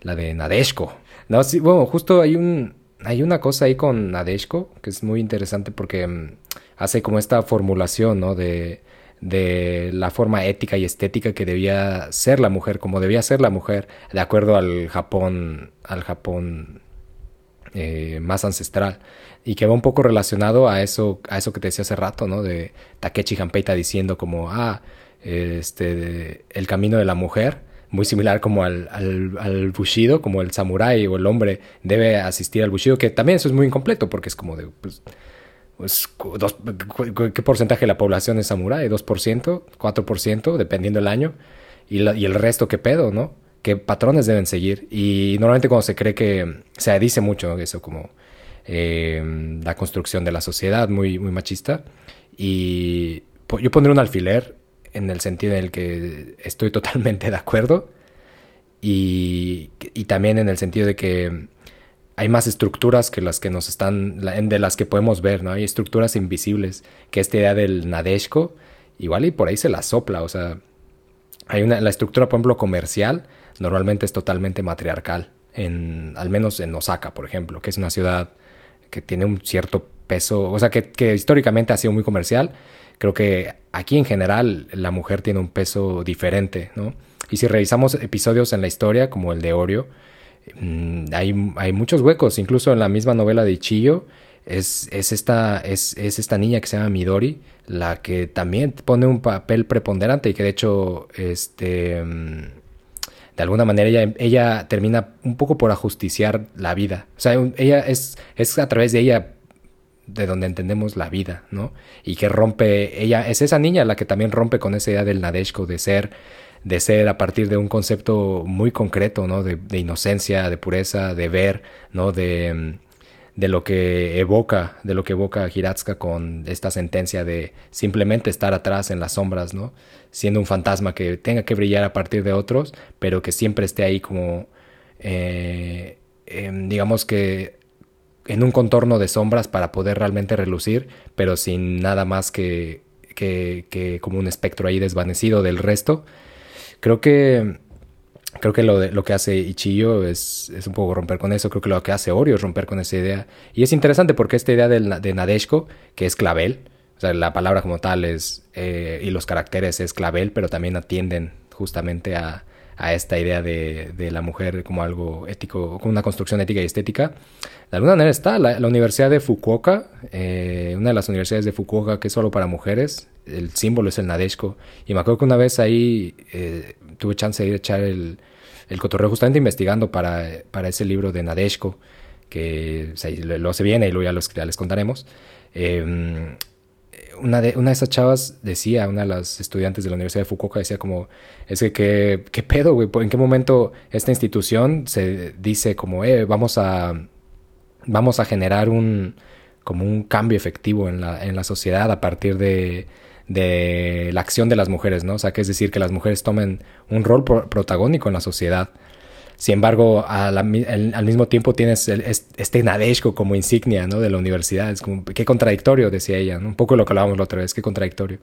A: la de Nadeshko. No, sí, bueno, justo hay un hay una cosa ahí con Nadeshko que es muy interesante porque mm, hace como esta formulación, ¿no? De, de la forma ética y estética que debía ser la mujer, como debía ser la mujer, de acuerdo al Japón, al Japón eh, más ancestral y que va un poco relacionado a eso, a eso que te decía hace rato, ¿no? De Takechi Hanpeita diciendo como, ah, este, el camino de la mujer, muy similar como al, al, bushido, como el samurái o el hombre debe asistir al bushido, que también eso es muy incompleto porque es como de... Pues, pues, ¿Qué porcentaje de la población es samurái? ¿2%? ¿4%? Dependiendo del año. Y, y el resto, ¿qué pedo, no? ¿Qué patrones deben seguir? Y normalmente cuando se cree que... Se dice mucho eso como... Eh, la construcción de la sociedad muy, muy machista. Y yo pondré un alfiler en el sentido en el que estoy totalmente de acuerdo y, también en el sentido de que hay más estructuras que las que nos están, de las que podemos ver, ¿no? Hay estructuras invisibles, que esta idea del Nadeshko, igual y por ahí se la sopla, o sea, hay una, la estructura, por ejemplo, comercial, normalmente es totalmente matriarcal, en, al menos en Osaka, por ejemplo, que es una ciudad que tiene un cierto peso, o sea, que, que históricamente ha sido muy comercial, creo que aquí en general la mujer tiene un peso diferente, ¿no? Y si revisamos episodios en la historia, como el de Oreo, mm, hay, hay, muchos huecos, incluso en la misma novela de Ichiyo, es, es, esta, es, es, esta niña que se llama Midori, la que también pone un papel preponderante y que de hecho, este, mm, de alguna manera ella, ella termina un poco por ajusticiar la vida. O sea, ella es, es a través de ella de donde entendemos la vida, ¿no? Y que rompe, ella es esa niña la que también rompe con esa idea del Nadeshko de ser, de ser a partir de un concepto muy concreto, ¿no? De, inocencia, de pureza, de ver, ¿no? De, de, lo que evoca, de lo que evoca Hiratsuka con esta sentencia de simplemente estar atrás en las sombras, ¿no? Siendo un fantasma que tenga que brillar a partir de otros, pero que siempre esté ahí como, eh, em, digamos que en un contorno de sombras para poder realmente relucir, pero sin nada más que, que, como un espectro ahí desvanecido del resto. Creo que creo que lo, de, lo que hace Ichiyo es, es, un poco romper con eso. Creo que lo que hace Oreo es romper con esa idea. Y es interesante porque esta idea de, de Nadeshko, que es clavel, o sea, la palabra como tal es, eh, y los caracteres es clavel, pero también atienden justamente a, a esta idea de, de, la mujer como algo ético, como una construcción ética y estética. De alguna manera está la, Universidad de Fukuoka, eh, una de las universidades de Fukuoka que es solo para mujeres, el símbolo es el Nadeshko. Y me acuerdo que una vez ahí eh, tuve chance de ir a echar el, el cotorreo justamente investigando para, para ese libro de Nadeshko, que lo hace bien y luego ya, los, ya les contaremos. Eh, una de, una de esas chavas decía, una de las estudiantes de la Universidad de Fukuoka decía como, es que, ¿qué, pedo, güey? ¿En qué momento esta institución se dice como, eh, vamos a, vamos a generar un, como un cambio efectivo en la, en la sociedad a partir de, de la acción de las mujeres, ¿no? O sea, que es decir, que las mujeres tomen un rol protagónico en la sociedad. Sin embargo, al, mismo tiempo tienes este Nadeshko como insignia ¿no? de la universidad. Es como, qué contradictorio, decía ella. Un poco lo que hablábamos la otra vez, qué contradictorio.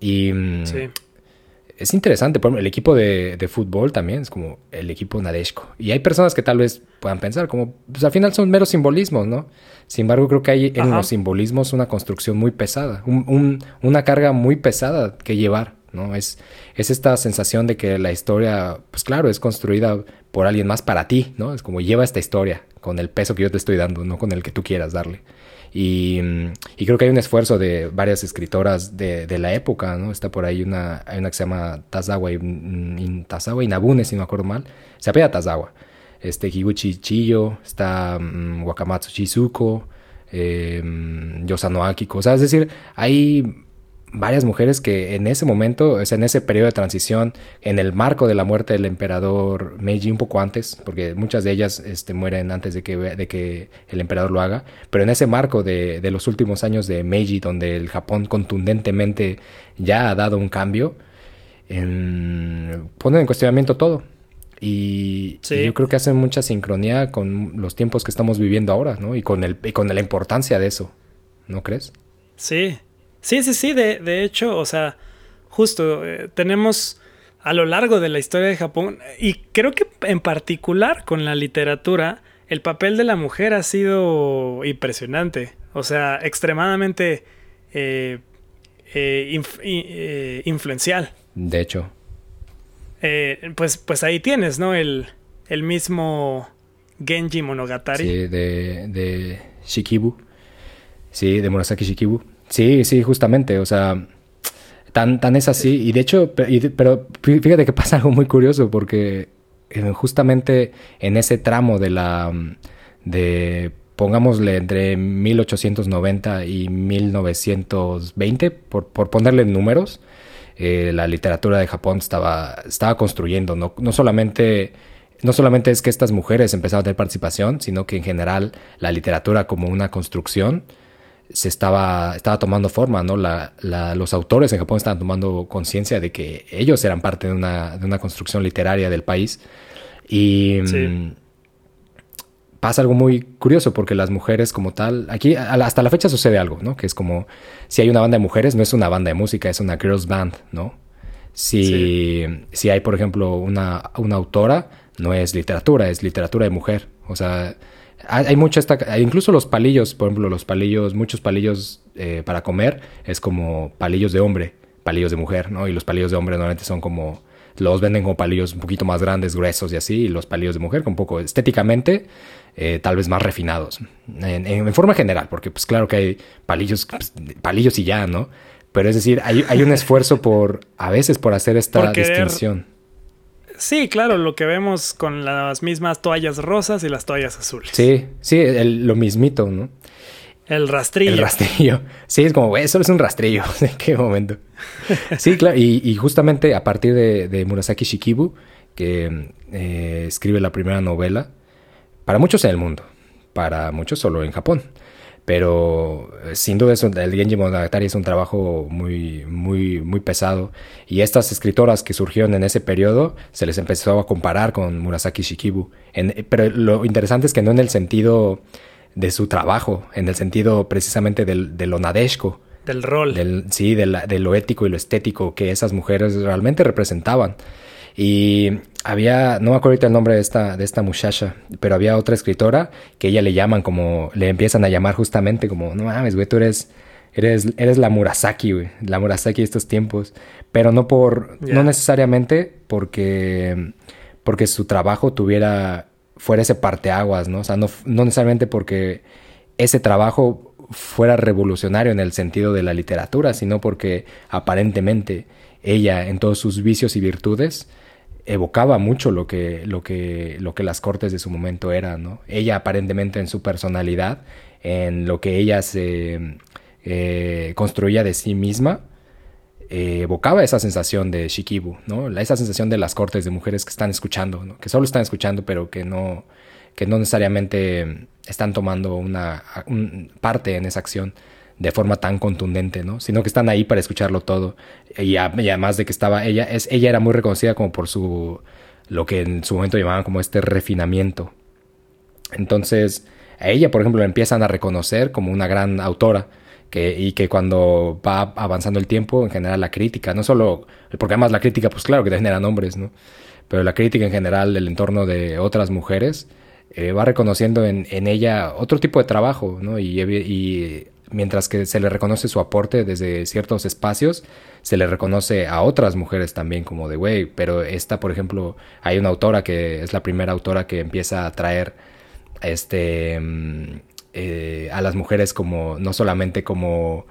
A: Y mm, es interesante. Por ejemplo, el equipo de, fútbol también es como el equipo Nadeshko. Y hay personas que tal vez puedan pensar, como, pues al final son meros simbolismos, ¿no? Sin embargo, creo que hay en los simbolismos una construcción muy pesada, una carga muy pesada que llevar. ¿no? Es, es esta sensación de que la historia, pues claro, es construida por alguien más para ti, ¿no? Es como lleva esta historia con el peso que yo te estoy dando, no con el que tú quieras darle. Y, creo que hay un esfuerzo de varias escritoras de, de, la época, ¿no? Está por ahí una, hay una que se llama Tazawa, y, Tazawa Inabune, si no me acuerdo mal. Se apela Tazawa. Este, Higuchi Chiyo, está um, Wakamatsu Shizuko, eh, Yosano Akiko. O sea, es decir, hay varias mujeres que en ese momento, en ese periodo de transición, en el marco de la muerte del emperador Meiji, un poco antes, porque muchas de ellas este, mueren antes de que, de que el emperador lo haga, pero en ese marco de, de, los últimos años de Meiji, donde el Japón contundentemente ya ha dado un cambio, en, ponen en cuestionamiento todo. Y, yo creo que hacen mucha sincronía con los tiempos que estamos viviendo ahora, ¿no? Y con, el, y con la importancia de eso, ¿no crees?
B: Sí, Sí, sí, sí, de, de hecho, o sea, justo eh, tenemos a lo largo de la historia de Japón, y creo que en particular con la literatura, el papel de la mujer ha sido impresionante, o sea, extremadamente eh, eh, influencial.
A: De hecho.
B: pues, pues ahí tienes, ¿no? El, el mismo Genji Monogatari.
A: Sí, de, de Shikibu. Sí, de Murasaki Shikibu Sí, sí, justamente. O sea, Tan, tan es así. Y de hecho, pero fíjate que pasa algo muy curioso porque eh, justamente en ese tramo de la... de pongámosle entre 1890 y 1920, por, por ponerle números, eh, la literatura de Japón estaba, estaba construyendo, no, no, solamente, no solamente es que estas mujeres empezaron a tener participación, sino que en general la literatura como una construcción se estaba, estaba tomando forma, ¿no? La, los autores en Japón estaban tomando conciencia de que ellos eran parte de una, de una construcción literaria del país. Y mm, pasa algo muy curioso porque las mujeres como tal, aquí hasta la fecha sucede algo, ¿no? Que es como, si hay una banda de mujeres, no es una banda de música, es una girls band, ¿no? Si, si hay, por ejemplo, una, una autora, no es literatura, es literatura de mujer. O sea, hay mucho esta, incluso los palillos, por ejemplo, los palillos, muchos palillos eh, para comer es como palillos de hombre, palillos de mujer, ¿no? Y los palillos de hombre normalmente son como, los venden como palillos un poquito más grandes, gruesos y así, y los palillos de mujer con un poco estéticamente, eh, tal vez más refinados, en, forma general, porque pues claro que hay palillos, pues, palillos y ya, ¿no? Pero es decir, hay, hay un esfuerzo por, a veces, por hacer esta distinción.
B: Sí, claro, lo que vemos con las mismas toallas rosas y las toallas azules.
A: Sí, sí, lo mismito, ¿no?
B: El rastrillo.
A: El rastrillo. Sí, es como, güey, eso es un rastrillo. ¿En qué momento? Sí, claro. Y, justamente a partir de, Murasaki Shikibu, que eh, escribe la primera novela, para muchos en el mundo, para muchos solo en Japón. Pero eh, sin duda el Genji Monogatari es un trabajo muy, muy, muy pesado. Y estas escritoras que surgieron en ese periodo se les empezó a comparar con Murasaki Shikibu. pero lo interesante es que no en el sentido de su trabajo, en el sentido precisamente del, de lo nadeshko.
B: Del rol.
A: Del, sí, de, de lo ético y lo estético que esas mujeres realmente representaban. Y había, no me acuerdo ahorita el nombre de esta, de esta muchacha, pero había otra escritora que ella le llaman como, le empiezan a llamar justamente como, no mames, güey, tú eres, eres, eres la Murasaki, güey, la Murasaki de estos tiempos, pero no por, no necesariamente porque, porque su trabajo tuviera, fuera ese parteaguas, ¿no? O sea, no, no necesariamente porque ese trabajo fuera revolucionario en el sentido de la literatura, sino porque aparentemente ella, en todos sus vicios y virtudes, evocaba mucho lo que, lo que, lo que las cortes de su momento eran, ¿no? Ella aparentemente en su personalidad, en lo que ella se eh, construía de sí misma, eh, evocaba esa sensación de Shikibu, ¿no? Esa sensación de las cortes de mujeres que están escuchando, que solo están escuchando, pero que no, que no necesariamente están tomando una parte en esa acción de forma tan contundente, ¿no? Sino que están ahí para escucharlo todo. Y, además de que estaba ella, es, ella era muy reconocida como por su, lo que en su momento llamaban como este refinamiento. Entonces, a ella, por ejemplo, la empiezan a reconocer como una gran autora. Que, y que cuando va avanzando el tiempo, en general la crítica, no solo, porque además la crítica, pues claro que también eran hombres, ¿no? Pero la crítica en general del entorno de otras mujeres eh, va reconociendo en, ella otro tipo de trabajo, ¿no? Y mientras que se le reconoce su aporte desde ciertos espacios, se le reconoce a otras mujeres también como de, güey, pero esta, por ejemplo, hay una autora que es la primera autora que empieza a traer este, mm, eh, a las mujeres como, no solamente como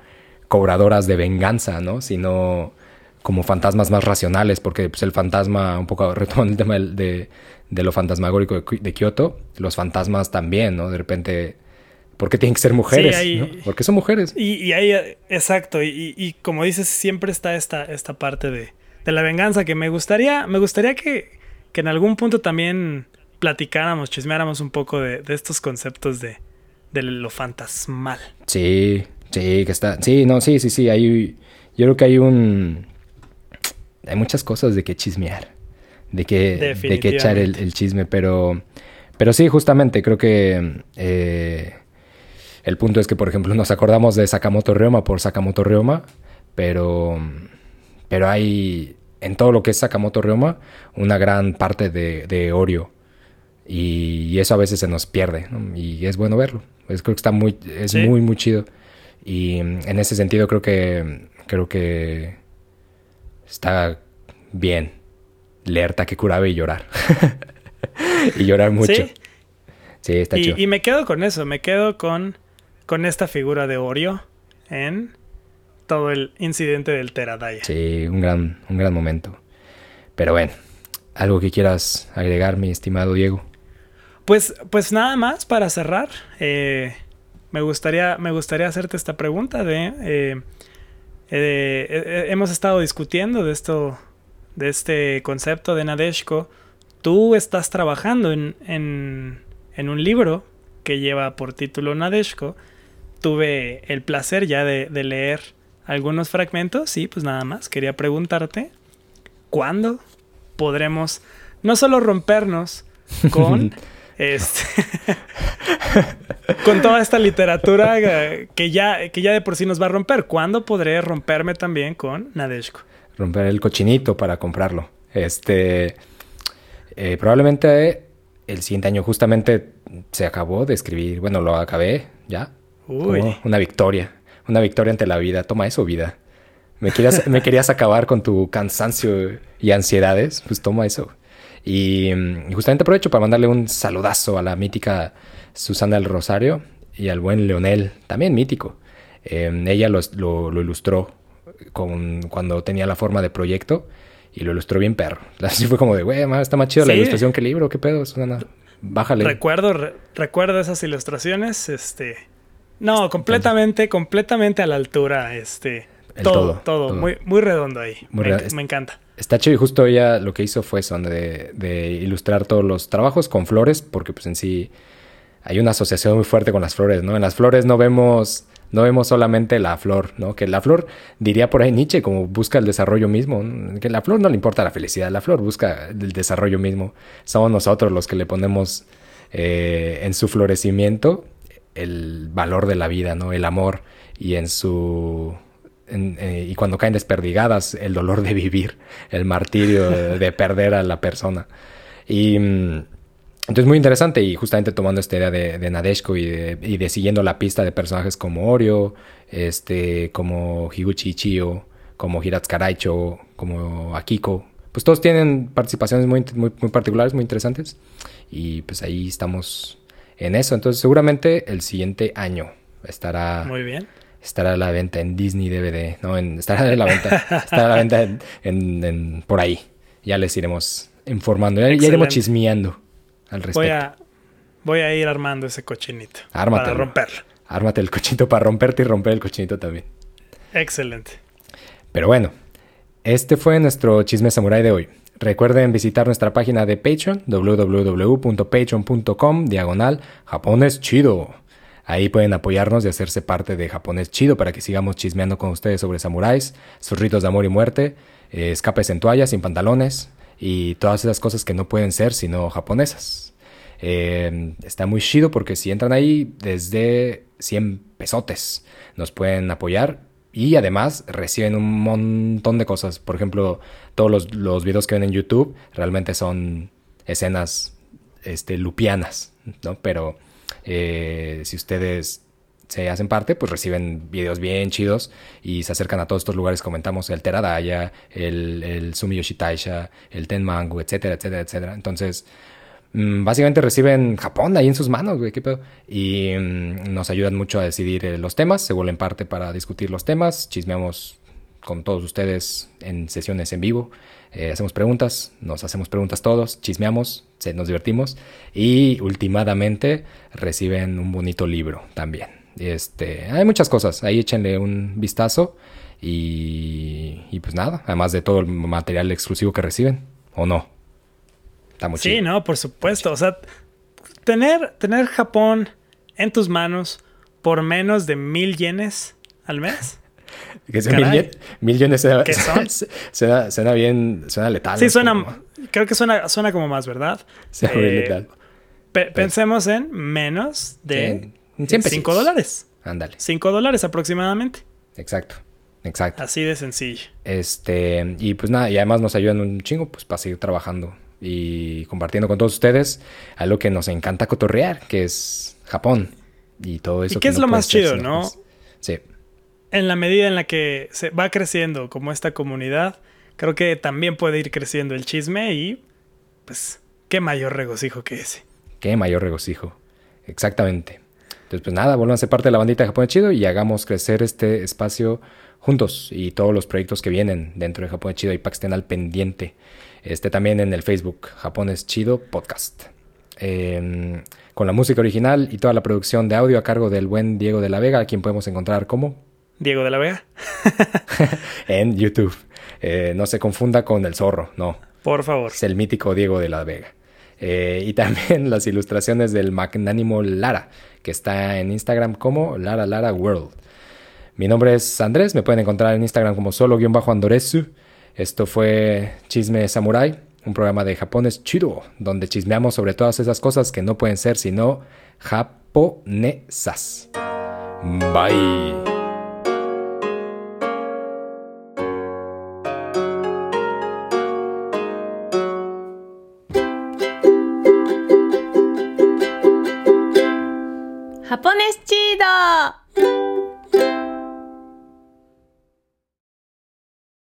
A: cobradoras de venganza, ¿no? Sino como fantasmas más racionales, porque pues, el fantasma, un poco retomando el tema de, de, lo fantasmagórico de, de Kioto, los fantasmas también, ¿no? De repente porque tienen que ser mujeres, ¿no? Porque son mujeres.
B: Y, y ahí, exacto, y, como dices, siempre está esta, esta parte de, la venganza que me gustaría, me gustaría que, en algún punto también platicáramos, chismeáramos un poco de, estos conceptos de, lo fantasmal.
A: Sí, sí, que está, sí, no, sí, sí, sí, hay, yo creo que hay un, hay muchas cosas de que chismear, de que, de que echar el, chisme, pero, pero sí, justamente creo que... Eh, el punto es que, por ejemplo, nos acordamos de Sakamoto Ryoma por Sakamoto Ryoma, pero, pero hay en todo lo que es Sakamoto Ryoma una gran parte de, de Oreo. Y, eso a veces se nos pierde, y es bueno verlo. Es, creo que está muy, es muy, muy chido. Y en ese sentido creo que, creo que está bien leer Takekurabe y llorar. y llorar mucho. Sí,
B: sí está chido. Y me quedo con eso, me quedo con con esta figura de Oreo en todo el incidente del Teradaya.
A: Sí, un gran, un gran momento. Pero bueno, algo que quieras agregar, mi estimado Diego.
B: Pues, pues nada más para cerrar. eh, me, gustaría, me gustaría hacerte esta pregunta de... eh, eh, hemos estado discutiendo de esto, de este concepto de Nadeshko. Tú estás trabajando en, en, en un libro que lleva por título Nadeshko. Tuve el placer ya de, de leer algunos fragmentos y pues nada más. Quería preguntarte, ¿cuándo podremos no solo rompernos con este con toda esta literatura eh, que ya, que ya de por sí nos va a romper. ¿Cuándo podré romperme también con Nadeshko?
A: Romper el cochinito para comprarlo. Este. eh, probablemente el siguiente año justamente se acabó de escribir. Bueno, lo acabé ya.
B: Uy.
A: Como una victoria. Una victoria ante la vida. Toma eso, vida. Me querías, me querías acabar con tu cansancio y ansiedades. Pues toma eso. Y, mm, y justamente aprovecho para mandarle un saludazo a la mítica Susana del Rosario y al buen Leonel, también mítico. Eh, ella lo, lo- lo ilustró con, cuando tenía la forma de proyecto y lo ilustró bien perro. Así fue como de, güey, está más chido la ilustración que el libro, ¿qué pedo, Susana? Bájale.
B: Recuerdo, re- recuerdo esas ilustraciones, este... No, completamente, completamente a la altura, este... Todo,
A: todo,
B: todo,
A: todo.
B: Muy, muy redondo ahí.
A: Muy
B: me,
A: re-
B: enc- me encanta.
A: Está chido y justo ella lo que hizo fue eso, de, de ilustrar todos los trabajos con flores, porque pues en sí hay una asociación muy fuerte con las flores, ¿no? En las flores no vemos, no vemos solamente la flor, ¿no? Que la flor, diría por ahí Nietzsche, como busca el desarrollo mismo, ¿no? que la flor no le importa la felicidad, la flor busca el desarrollo mismo. Somos nosotros los que le ponemos eh, en su florecimiento el valor de la vida, ¿no? El amor y en su en- eh, y cuando caen desperdigadas, el dolor de vivir, el martirio de, de perder a la persona. Y mm, entonces muy interesante y justamente tomando esta idea de, de Nadeshko y de, y de siguiendo la pista de personajes como Oreo, este, como Higuchi Ichio, como Hiratsu Karaicho, como Akiko, pues todos tienen participaciones muy, muy, muy particulares, muy interesantes y pues ahí estamos en eso. Entonces seguramente el siguiente año estará
B: Muy bien.
A: estará a la venta en Disney DVD, no, en, estará a la venta, estará a la venta en, en- en- por ahí. Ya les iremos informando, ya, ya iremos chismeando al respecto.
B: Voy a, voy a ir armando ese cochinito.
A: Ármatelo.
B: Para romperlo.
A: Ármate el cochinito para romperte y romper el cochinito también.
B: Excelente.
A: Pero bueno, este fue nuestro chisme samurai de hoy. Recuerden visitar nuestra página de Patreon, www.patreon.com, diagonal, japonés chido. Ahí pueden apoyarnos y hacerse parte de Japonés Chido para que sigamos chismeando con ustedes sobre samuráis, sus ritos de amor y muerte, eh, escapes en toallas, sin pantalones y todas esas cosas que no pueden ser sino japonesas. Eh, está muy chido porque si entran ahí desde 100 pesotes nos pueden apoyar y además reciben un montón de cosas. Por ejemplo, todos los, los videos que ven en YouTube realmente son escenas este, lupianas, ¿no? Pero eh, si ustedes se hacen parte, pues reciben videos bien chidos y se acercan a todos estos lugares. Comentamos el Teradaya, el, el Sumi Yoshitaisha, el Tenmangu, etcétera, etcétera, etcétera. Entonces, básicamente reciben Japón ahí en sus manos, güey, qué pedo. Y mm, nos ayudan mucho a decidir eh, los temas, se vuelven parte para discutir los temas, chismeamos con todos ustedes en sesiones en vivo. Eh, hacemos preguntas, nos hacemos preguntas todos, chismeamos, se, nos divertimos y últimamente reciben un bonito libro también. Este, hay muchas cosas, ahí échenle un vistazo y, y pues nada, además de todo el material exclusivo que reciben, ¿o no? Está muy
B: Sí,
A: chido.
B: no, por supuesto. O sea, tener, tener Japón en tus manos por menos de mil yenes al mes.
A: Que mil, yen- mil yenes suena, suena, suena bien, suena letal.
B: Sí, suena.
A: Como-
B: Creo que suena, suena como más, ¿verdad?
A: suena muy
B: Eh,
A: letal.
B: pe- pensemos en menos de
A: En- en 100
B: 5
A: pesitos.
B: dólares.
A: Ándale,
B: 5 dólares aproximadamente.
A: exacto, exacto.
B: Así de sencillo.
A: Este, y pues nada, y además nos ayudan un chingo pues para seguir trabajando y compartiendo con todos ustedes algo que nos encanta cotorrear, que es Japón y todo eso.
B: ¿Y qué
A: que
B: es
A: no
B: lo más chido, no?
A: Sí,
B: En la medida en la que se va creciendo como esta comunidad, creo que también puede ir creciendo el chisme y pues qué mayor regocijo que ese.
A: qué mayor regocijo. Exactamente. Entonces, pues nada, vuelvan a ser parte de la bandita de Japón Chido y hagamos crecer este espacio juntos y todos los proyectos que vienen dentro de Japón es Chido y para que estén al pendiente. Este también en el Facebook, Japón es Chido Podcast. Eh, con la música original y toda la producción de audio a cargo del buen Diego de la Vega, a quien podemos encontrar como
B: Diego de la Vega.
A: en YouTube. Eh, no se confunda con el zorro, no.
B: Por favor.
A: Es el mítico Diego de la Vega. Eh, y también las ilustraciones del magnánimo Lara, que está en Instagram como Lara Lara World. Mi nombre es Andrés, me pueden encontrar en Instagram como solo-andoresu. Esto fue Chisme Samurai, un programa de japonés chido, donde chismeamos sobre todas esas cosas que no pueden ser sino japonesas. Bye. japonés chido